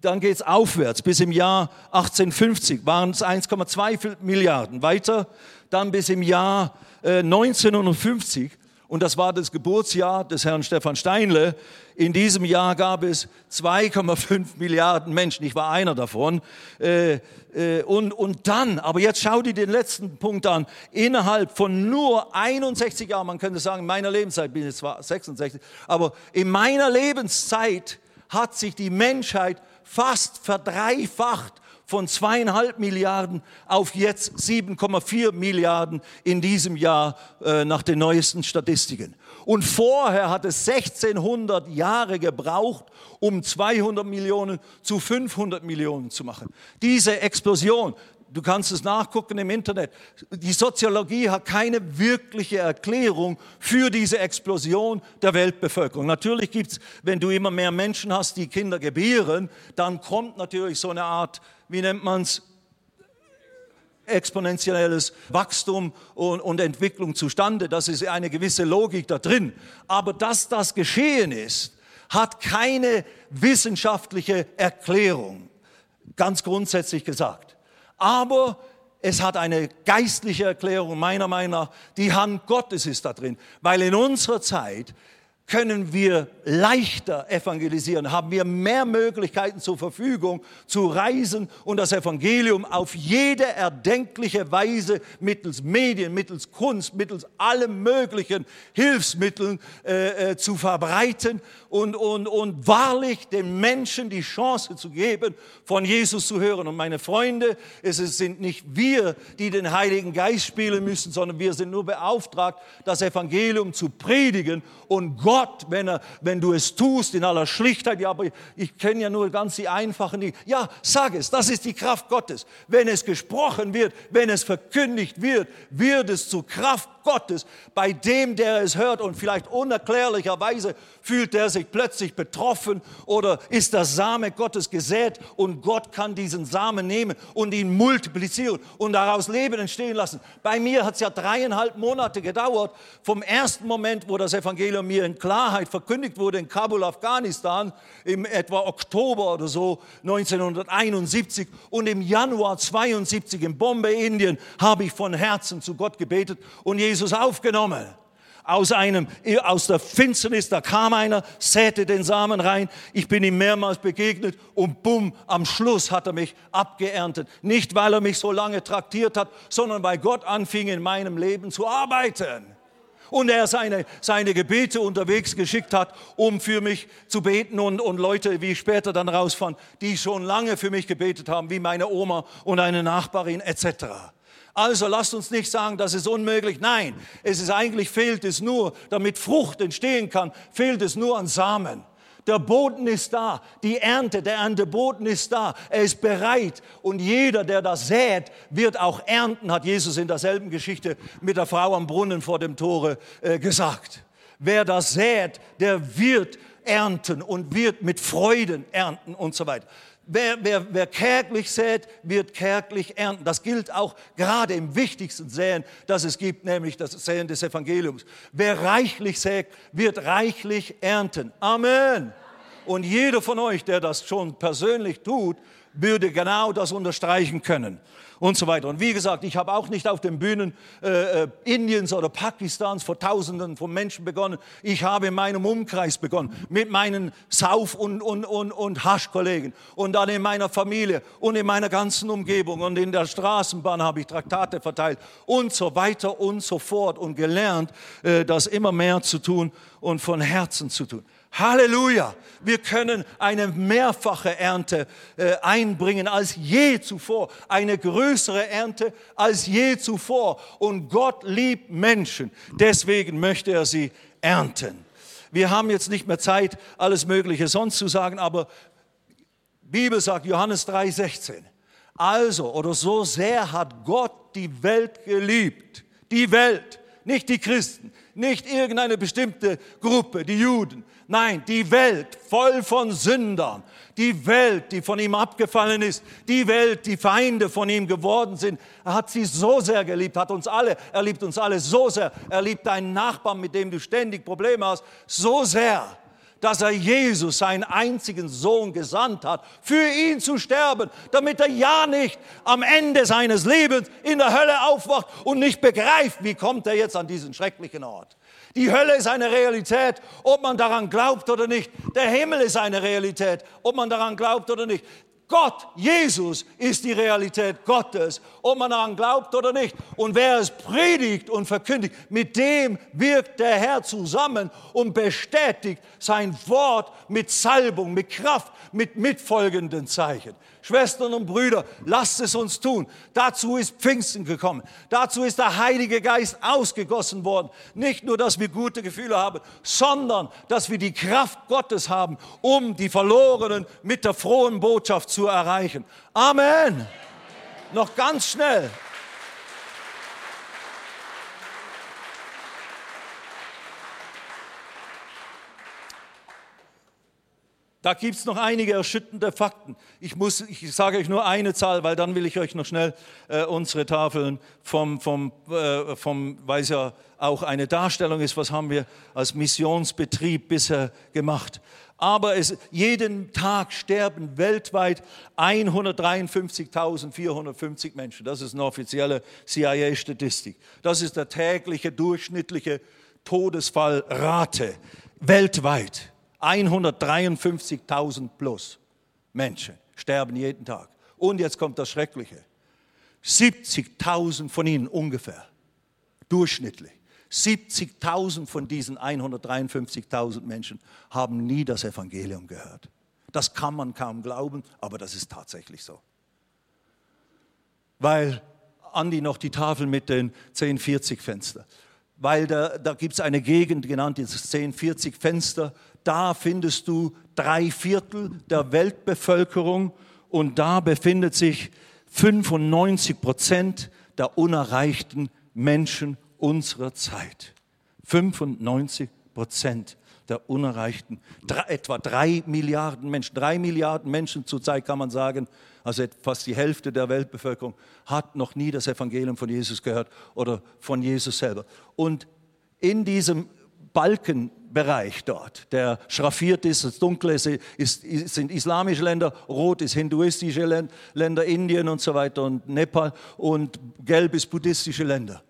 dann geht es aufwärts. Bis im Jahr 1850 waren es 1,2 Milliarden. Weiter dann bis im Jahr äh, 1950 und das war das Geburtsjahr des Herrn Stefan Steinle. In diesem Jahr gab es 2,5 Milliarden Menschen. Ich war einer davon. Äh, äh, und, und dann, aber jetzt schau dir den letzten Punkt an. Innerhalb von nur 61 Jahren, man könnte sagen, in meiner Lebenszeit bin ich zwar 66, aber in meiner Lebenszeit hat sich die Menschheit fast verdreifacht von zweieinhalb Milliarden auf jetzt 7,4 Milliarden in diesem Jahr äh, nach den neuesten Statistiken. Und vorher hat es 1600 Jahre gebraucht, um 200 Millionen zu 500 Millionen zu machen. Diese Explosion, du kannst es nachgucken im Internet. Die Soziologie hat keine wirkliche Erklärung für diese Explosion der Weltbevölkerung. Natürlich gibt es, wenn du immer mehr Menschen hast, die Kinder gebären, dann kommt natürlich so eine Art wie nennt man es, exponentielles Wachstum und, und, Entwicklung zustande. Das ist eine gewisse Logik da drin. Aber dass das geschehen ist, hat keine wissenschaftliche Erklärung, ganz grundsätzlich gesagt. Aber es hat eine geistliche Erklärung, meiner Meinung nach. Die Hand Gottes ist da drin. Weil in unserer Zeit können wir leichter evangelisieren, haben wir mehr Möglichkeiten zur Verfügung zu reisen und das Evangelium auf jede erdenkliche Weise mittels Medien, mittels Kunst, mittels allem möglichen Hilfsmitteln äh, äh, zu verbreiten und, und, und wahrlich den Menschen die Chance zu geben, von Jesus zu hören. Und meine Freunde, es sind nicht wir, die den Heiligen Geist spielen müssen, sondern wir sind nur beauftragt, das Evangelium zu predigen. Und Gott, wenn, er, wenn du es tust in aller Schlichtheit, ja, aber ich kenne ja nur ganz die einfachen Dinge. Ja, sag es, das ist die Kraft Gottes. Wenn es gesprochen wird, wenn es verkündigt wird, wird es zur Kraft Gottes bei dem, der es hört und vielleicht unerklärlicherweise fühlt er sich plötzlich betroffen oder ist der Same Gottes gesät und Gott kann diesen Samen nehmen und ihn multiplizieren und daraus Leben entstehen lassen. Bei mir hat es ja dreieinhalb Monate gedauert vom ersten Moment, wo das Evangelium mir in Klarheit verkündigt wurde in Kabul, Afghanistan, im etwa Oktober oder so 1971 und im Januar 72 in Bombay, Indien, habe ich von Herzen zu Gott gebetet und Jesus aufgenommen. Aus, einem, aus der Finsternis, da kam einer, säte den Samen rein. Ich bin ihm mehrmals begegnet und bumm, am Schluss hat er mich abgeerntet. Nicht, weil er mich so lange traktiert hat, sondern weil Gott anfing, in meinem Leben zu arbeiten. Und er seine, seine Gebete unterwegs geschickt hat, um für mich zu beten und, und Leute, wie ich später dann rausfand, die schon lange für mich gebetet haben, wie meine Oma und eine Nachbarin etc. Also lasst uns nicht sagen, das ist unmöglich. Nein, es ist eigentlich fehlt es nur, damit Frucht entstehen kann, fehlt es nur an Samen. Der Boden ist da, die Ernte, der Ernteboden ist da, er ist bereit und jeder, der das sät, wird auch ernten, hat Jesus in derselben Geschichte mit der Frau am Brunnen vor dem Tore äh, gesagt. Wer das sät, der wird ernten und wird mit Freuden ernten und so weiter. Wer, wer, wer kärglich sät, wird kärglich ernten. Das gilt auch gerade im wichtigsten Säen, das es gibt, nämlich das Säen des Evangeliums. Wer reichlich sät, wird reichlich ernten. Amen. Und jeder von euch, der das schon persönlich tut, würde genau das unterstreichen können und so weiter. Und wie gesagt, ich habe auch nicht auf den Bühnen äh, äh, Indiens oder Pakistans vor Tausenden von Menschen begonnen. Ich habe in meinem Umkreis begonnen, mit meinen Sauf- und, und, und, und Haschkollegen und dann in meiner Familie und in meiner ganzen Umgebung und in der Straßenbahn habe ich Traktate verteilt und so weiter und so fort und gelernt, äh, das immer mehr zu tun und von Herzen zu tun. Halleluja! Wir können eine mehrfache Ernte äh, einbringen als je zuvor, eine größere Ernte als je zuvor. Und Gott liebt Menschen, deswegen möchte er sie ernten. Wir haben jetzt nicht mehr Zeit, alles Mögliche sonst zu sagen, aber Bibel sagt Johannes 3:16. Also oder so sehr hat Gott die Welt geliebt, die Welt, nicht die Christen, nicht irgendeine bestimmte Gruppe, die Juden, Nein, die Welt voll von Sündern, die Welt, die von ihm abgefallen ist, die Welt, die Feinde von ihm geworden sind. Er hat sie so sehr geliebt, hat uns alle, er liebt uns alle so sehr. Er liebt deinen Nachbarn, mit dem du ständig Probleme hast, so sehr, dass er Jesus, seinen einzigen Sohn, gesandt hat, für ihn zu sterben, damit er ja nicht am Ende seines Lebens in der Hölle aufwacht und nicht begreift, wie kommt er jetzt an diesen schrecklichen Ort. Die Hölle ist eine Realität, ob man daran glaubt oder nicht. Der Himmel ist eine Realität, ob man daran glaubt oder nicht. Gott, Jesus ist die Realität Gottes, ob man daran glaubt oder nicht. Und wer es predigt und verkündigt, mit dem wirkt der Herr zusammen und bestätigt sein Wort mit Salbung, mit Kraft, mit mitfolgenden Zeichen. Schwestern und Brüder, lasst es uns tun. Dazu ist Pfingsten gekommen. Dazu ist der Heilige Geist ausgegossen worden. Nicht nur, dass wir gute Gefühle haben, sondern dass wir die Kraft Gottes haben, um die Verlorenen mit der frohen Botschaft zu erreichen. Amen. Noch ganz schnell. Da gibt es noch einige erschütternde Fakten. Ich, muss, ich sage euch nur eine Zahl, weil dann will ich euch noch schnell äh, unsere Tafeln vom, vom, äh, vom, weil es ja auch eine Darstellung ist, was haben wir als Missionsbetrieb bisher gemacht. Aber es, jeden Tag sterben weltweit 153.450 Menschen. Das ist eine offizielle CIA-Statistik. Das ist der tägliche durchschnittliche Todesfallrate weltweit. 153.000 plus Menschen sterben jeden Tag. Und jetzt kommt das Schreckliche. 70.000 von ihnen ungefähr, durchschnittlich. 70.000 von diesen 153.000 Menschen haben nie das Evangelium gehört. Das kann man kaum glauben, aber das ist tatsächlich so. Weil Andi noch die Tafel mit den 1040 Fenstern, weil da, da gibt es eine Gegend genannt, dieses 1040 Fenster, da findest du drei Viertel der Weltbevölkerung und da befindet sich 95 Prozent der unerreichten Menschen unserer Zeit. 95 Prozent der unerreichten, etwa drei Milliarden Menschen, drei Milliarden Menschen zurzeit kann man sagen, also fast die Hälfte der Weltbevölkerung hat noch nie das Evangelium von Jesus gehört oder von Jesus selber. Und in diesem Balken Bereich dort, der schraffiert ist. Das Dunkle ist, ist, sind islamische Länder, rot ist hinduistische Länder, Indien und so weiter und Nepal und gelb ist buddhistische Länder.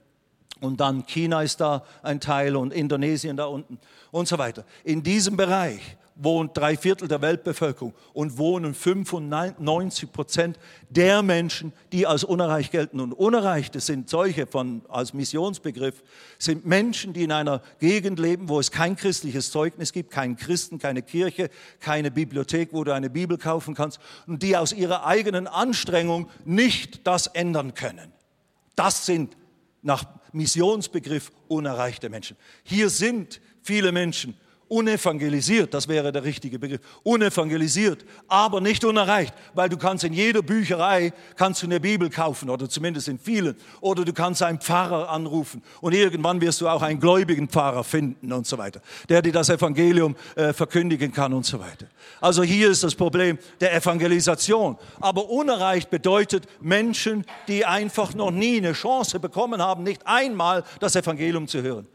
Und dann China ist da ein Teil und Indonesien da unten und so weiter. In diesem Bereich wohnt drei Viertel der Weltbevölkerung und wohnen 95 Prozent der Menschen, die als unerreicht gelten. Und unerreicht, das sind solche von, als Missionsbegriff, sind Menschen, die in einer Gegend leben, wo es kein christliches Zeugnis gibt, keinen Christen, keine Kirche, keine Bibliothek, wo du eine Bibel kaufen kannst und die aus ihrer eigenen Anstrengung nicht das ändern können. Das sind nach Missionsbegriff unerreichte Menschen. Hier sind viele Menschen unevangelisiert, das wäre der richtige Begriff, unevangelisiert, aber nicht unerreicht, weil du kannst in jeder Bücherei, kannst du eine Bibel kaufen oder zumindest in vielen, oder du kannst einen Pfarrer anrufen und irgendwann wirst du auch einen gläubigen Pfarrer finden und so weiter, der dir das Evangelium äh, verkündigen kann und so weiter. Also hier ist das Problem der Evangelisation, aber unerreicht bedeutet Menschen, die einfach noch nie eine Chance bekommen haben, nicht einmal das Evangelium zu hören.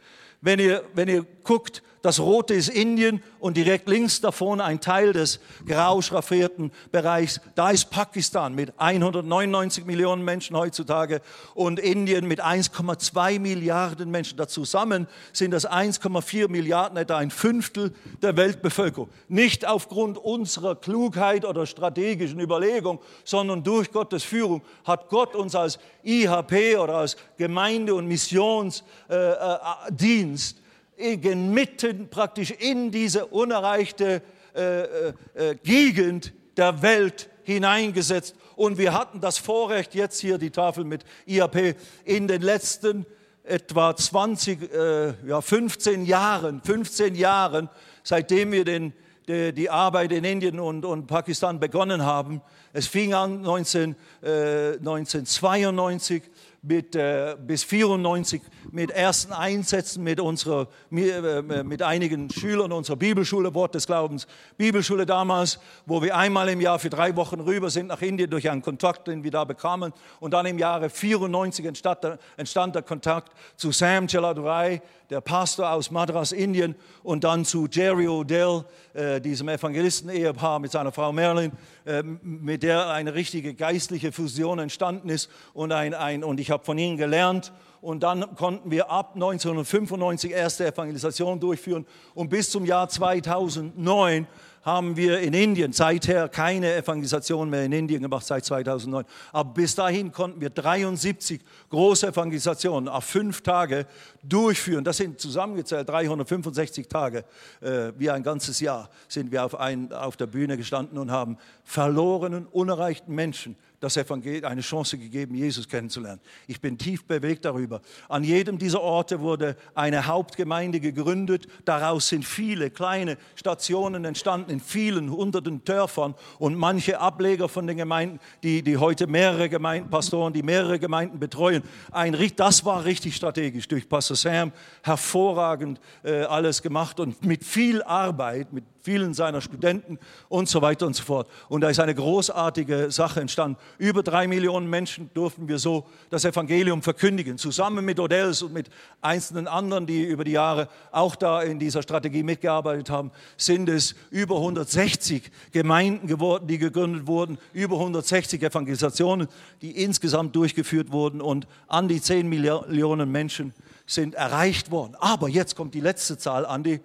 Wenn ihr, wenn ihr guckt, das rote ist Indien und direkt links davon ein Teil des grau schraffierten Bereichs. Da ist Pakistan mit 199 Millionen Menschen heutzutage und Indien mit 1,2 Milliarden Menschen. Da zusammen sind das 1,4 Milliarden, etwa ein Fünftel der Weltbevölkerung. Nicht aufgrund unserer Klugheit oder strategischen Überlegung, sondern durch Gottes Führung hat Gott uns als IHP oder als Gemeinde- und Missionsdienst mitten praktisch in diese unerreichte äh, äh, äh, Gegend der Welt hineingesetzt. Und wir hatten das Vorrecht, jetzt hier die Tafel mit IAP, in den letzten etwa 20, äh, ja 15 Jahren, 15 Jahren, seitdem wir den, die, die Arbeit in Indien und, und Pakistan begonnen haben. Es fing an 19, äh, 1992 mit, äh, bis 94 mit ersten Einsätzen mit, unserer, äh, mit einigen Schülern unserer Bibelschule, Wort des Glaubens, Bibelschule damals, wo wir einmal im Jahr für drei Wochen rüber sind nach Indien durch einen Kontakt, den wir da bekamen. Und dann im Jahre 94 entstand, entstand der Kontakt zu Sam Chaladurai, der Pastor aus Madras, Indien, und dann zu Jerry O'Dell, äh, diesem Evangelisten-Ehepaar mit seiner Frau Marilyn, äh, mit der eine richtige geistliche Fusion entstanden ist. Und, ein, ein, und ich habe von ihnen gelernt und dann konnten wir ab 1995 erste Evangelisation durchführen und bis zum Jahr 2009 haben wir in Indien seither keine Evangelisation mehr in Indien gemacht, seit 2009. Aber bis dahin konnten wir 73 große Evangelisationen auf fünf Tage durchführen. Das sind zusammengezählt 365 Tage, äh, wie ein ganzes Jahr sind wir auf, ein, auf der Bühne gestanden und haben verlorenen, unerreichten Menschen das Evangelium eine Chance gegeben, Jesus kennenzulernen. Ich bin tief bewegt darüber. An jedem dieser Orte wurde eine Hauptgemeinde gegründet. Daraus sind viele kleine Stationen entstanden in vielen hunderten Dörfern und manche Ableger von den Gemeinden, die, die heute mehrere Gemeinden, Pastoren, die mehrere Gemeinden betreuen. Ein, das war richtig strategisch durch Pastor Sam hervorragend äh, alles gemacht und mit viel Arbeit, mit vielen seiner Studenten und so weiter und so fort. Und da ist eine großartige Sache entstanden. Über drei Millionen Menschen durften wir so das Evangelium verkündigen. Zusammen mit Odels und mit einzelnen anderen, die über die Jahre auch da in dieser Strategie mitgearbeitet haben, sind es über 160 Gemeinden geworden, die gegründet wurden, über 160 Evangelisationen, die insgesamt durchgeführt wurden und an die 10 Millionen Menschen sind erreicht worden. Aber jetzt kommt die letzte Zahl, Andi,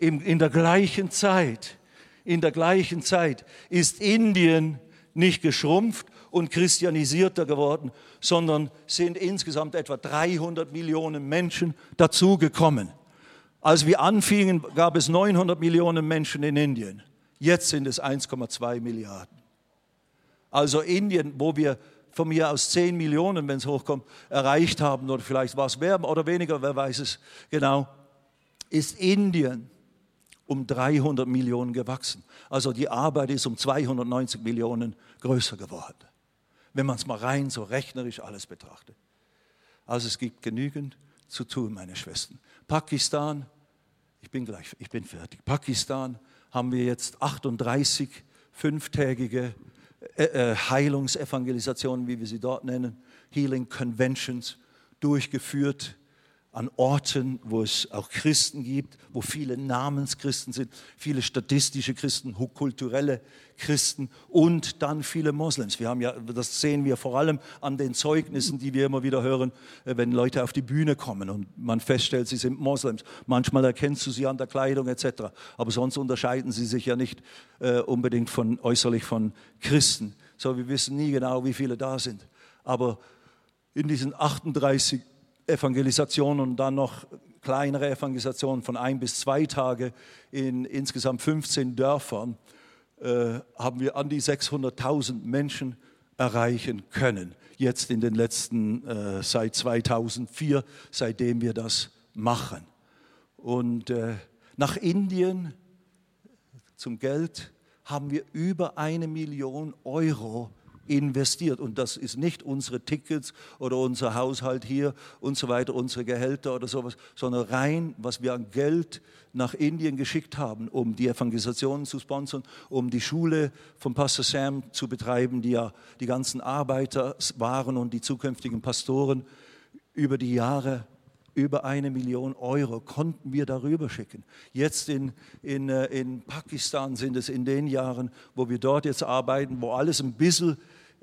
in der gleichen Zeit, in der gleichen Zeit ist Indien nicht geschrumpft und christianisierter geworden, sondern sind insgesamt etwa 300 Millionen Menschen dazugekommen. Als wir anfingen, gab es 900 Millionen Menschen in Indien. Jetzt sind es 1,2 Milliarden. Also Indien, wo wir von mir aus 10 Millionen, wenn es hochkommt, erreicht haben, oder vielleicht war es mehr oder weniger, wer weiß es genau, ist Indien um 300 Millionen gewachsen. Also die Arbeit ist um 290 Millionen größer geworden, wenn man es mal rein so rechnerisch alles betrachtet. Also es gibt genügend zu tun, meine Schwestern. Pakistan, ich bin gleich, ich bin fertig. Pakistan haben wir jetzt 38 fünftägige äh, äh, Heilungsevangelisationen, wie wir sie dort nennen, Healing Conventions durchgeführt an Orten, wo es auch Christen gibt, wo viele Namenschristen sind, viele statistische Christen, kulturelle Christen und dann viele Moslems. Wir haben ja, das sehen wir vor allem an den Zeugnissen, die wir immer wieder hören, äh, wenn Leute auf die Bühne kommen und man feststellt, sie sind Moslems. Manchmal erkennst du sie an der Kleidung etc. Aber sonst unterscheiden sie sich ja nicht äh, unbedingt von äußerlich von Christen. So, wir wissen nie genau, wie viele da sind. Aber in diesen 38 Evangelisation und dann noch kleinere Evangelisationen von ein bis zwei Tage in insgesamt 15 Dörfern äh, haben wir an die 600.000 Menschen erreichen können. Jetzt in den letzten, äh, seit 2004, seitdem wir das machen. Und äh, nach Indien zum Geld haben wir über eine Million Euro investiert. Und das ist nicht unsere Tickets oder unser Haushalt hier und so weiter, unsere Gehälter oder sowas, sondern rein, was wir an Geld nach Indien geschickt haben, um die Evangelisationen zu sponsern, um die Schule von Pastor Sam zu betreiben, die ja die ganzen Arbeiter waren und die zukünftigen Pastoren über die Jahre über eine Million Euro konnten wir darüber schicken. Jetzt in, in, äh, in Pakistan sind es in den Jahren, wo wir dort jetzt arbeiten, wo alles ein bisschen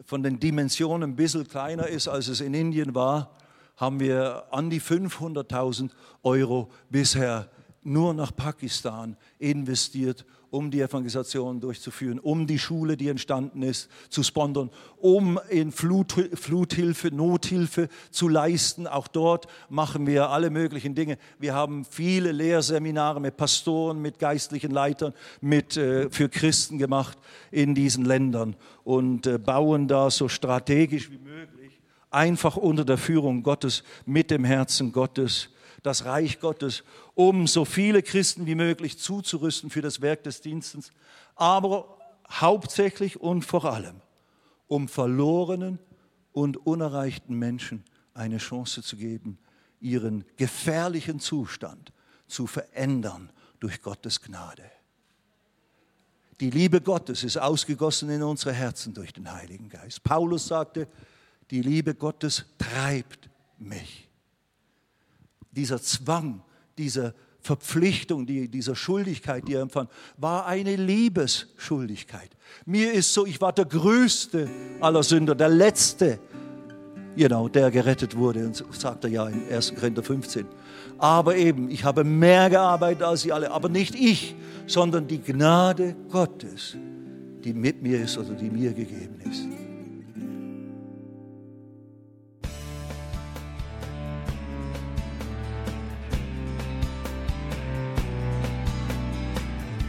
von den Dimensionen ein bisschen kleiner ist, als es in Indien war, haben wir an die 500.000 Euro bisher nur nach Pakistan investiert, um die Evangelisation durchzuführen, um die Schule, die entstanden ist, zu sponsern, um in Flut, Fluthilfe, Nothilfe zu leisten. Auch dort machen wir alle möglichen Dinge. Wir haben viele Lehrseminare mit Pastoren, mit geistlichen Leitern, mit, äh, für Christen gemacht in diesen Ländern und äh, bauen da so strategisch wie möglich, einfach unter der Führung Gottes, mit dem Herzen Gottes, das Reich Gottes, um so viele Christen wie möglich zuzurüsten für das Werk des Dienstes, aber hauptsächlich und vor allem, um verlorenen und unerreichten Menschen eine Chance zu geben, ihren gefährlichen Zustand zu verändern durch Gottes Gnade. Die Liebe Gottes ist ausgegossen in unsere Herzen durch den Heiligen Geist. Paulus sagte, die Liebe Gottes treibt mich dieser Zwang, diese Verpflichtung, die, dieser Schuldigkeit, die er empfand, war eine Liebesschuldigkeit. Mir ist so, ich war der größte aller Sünder, der letzte know, der gerettet wurde. Und sagt er ja in 1. Korinther 15. Aber eben, ich habe mehr gearbeitet als sie alle. Aber nicht ich, sondern die Gnade Gottes, die mit mir ist oder die mir gegeben ist.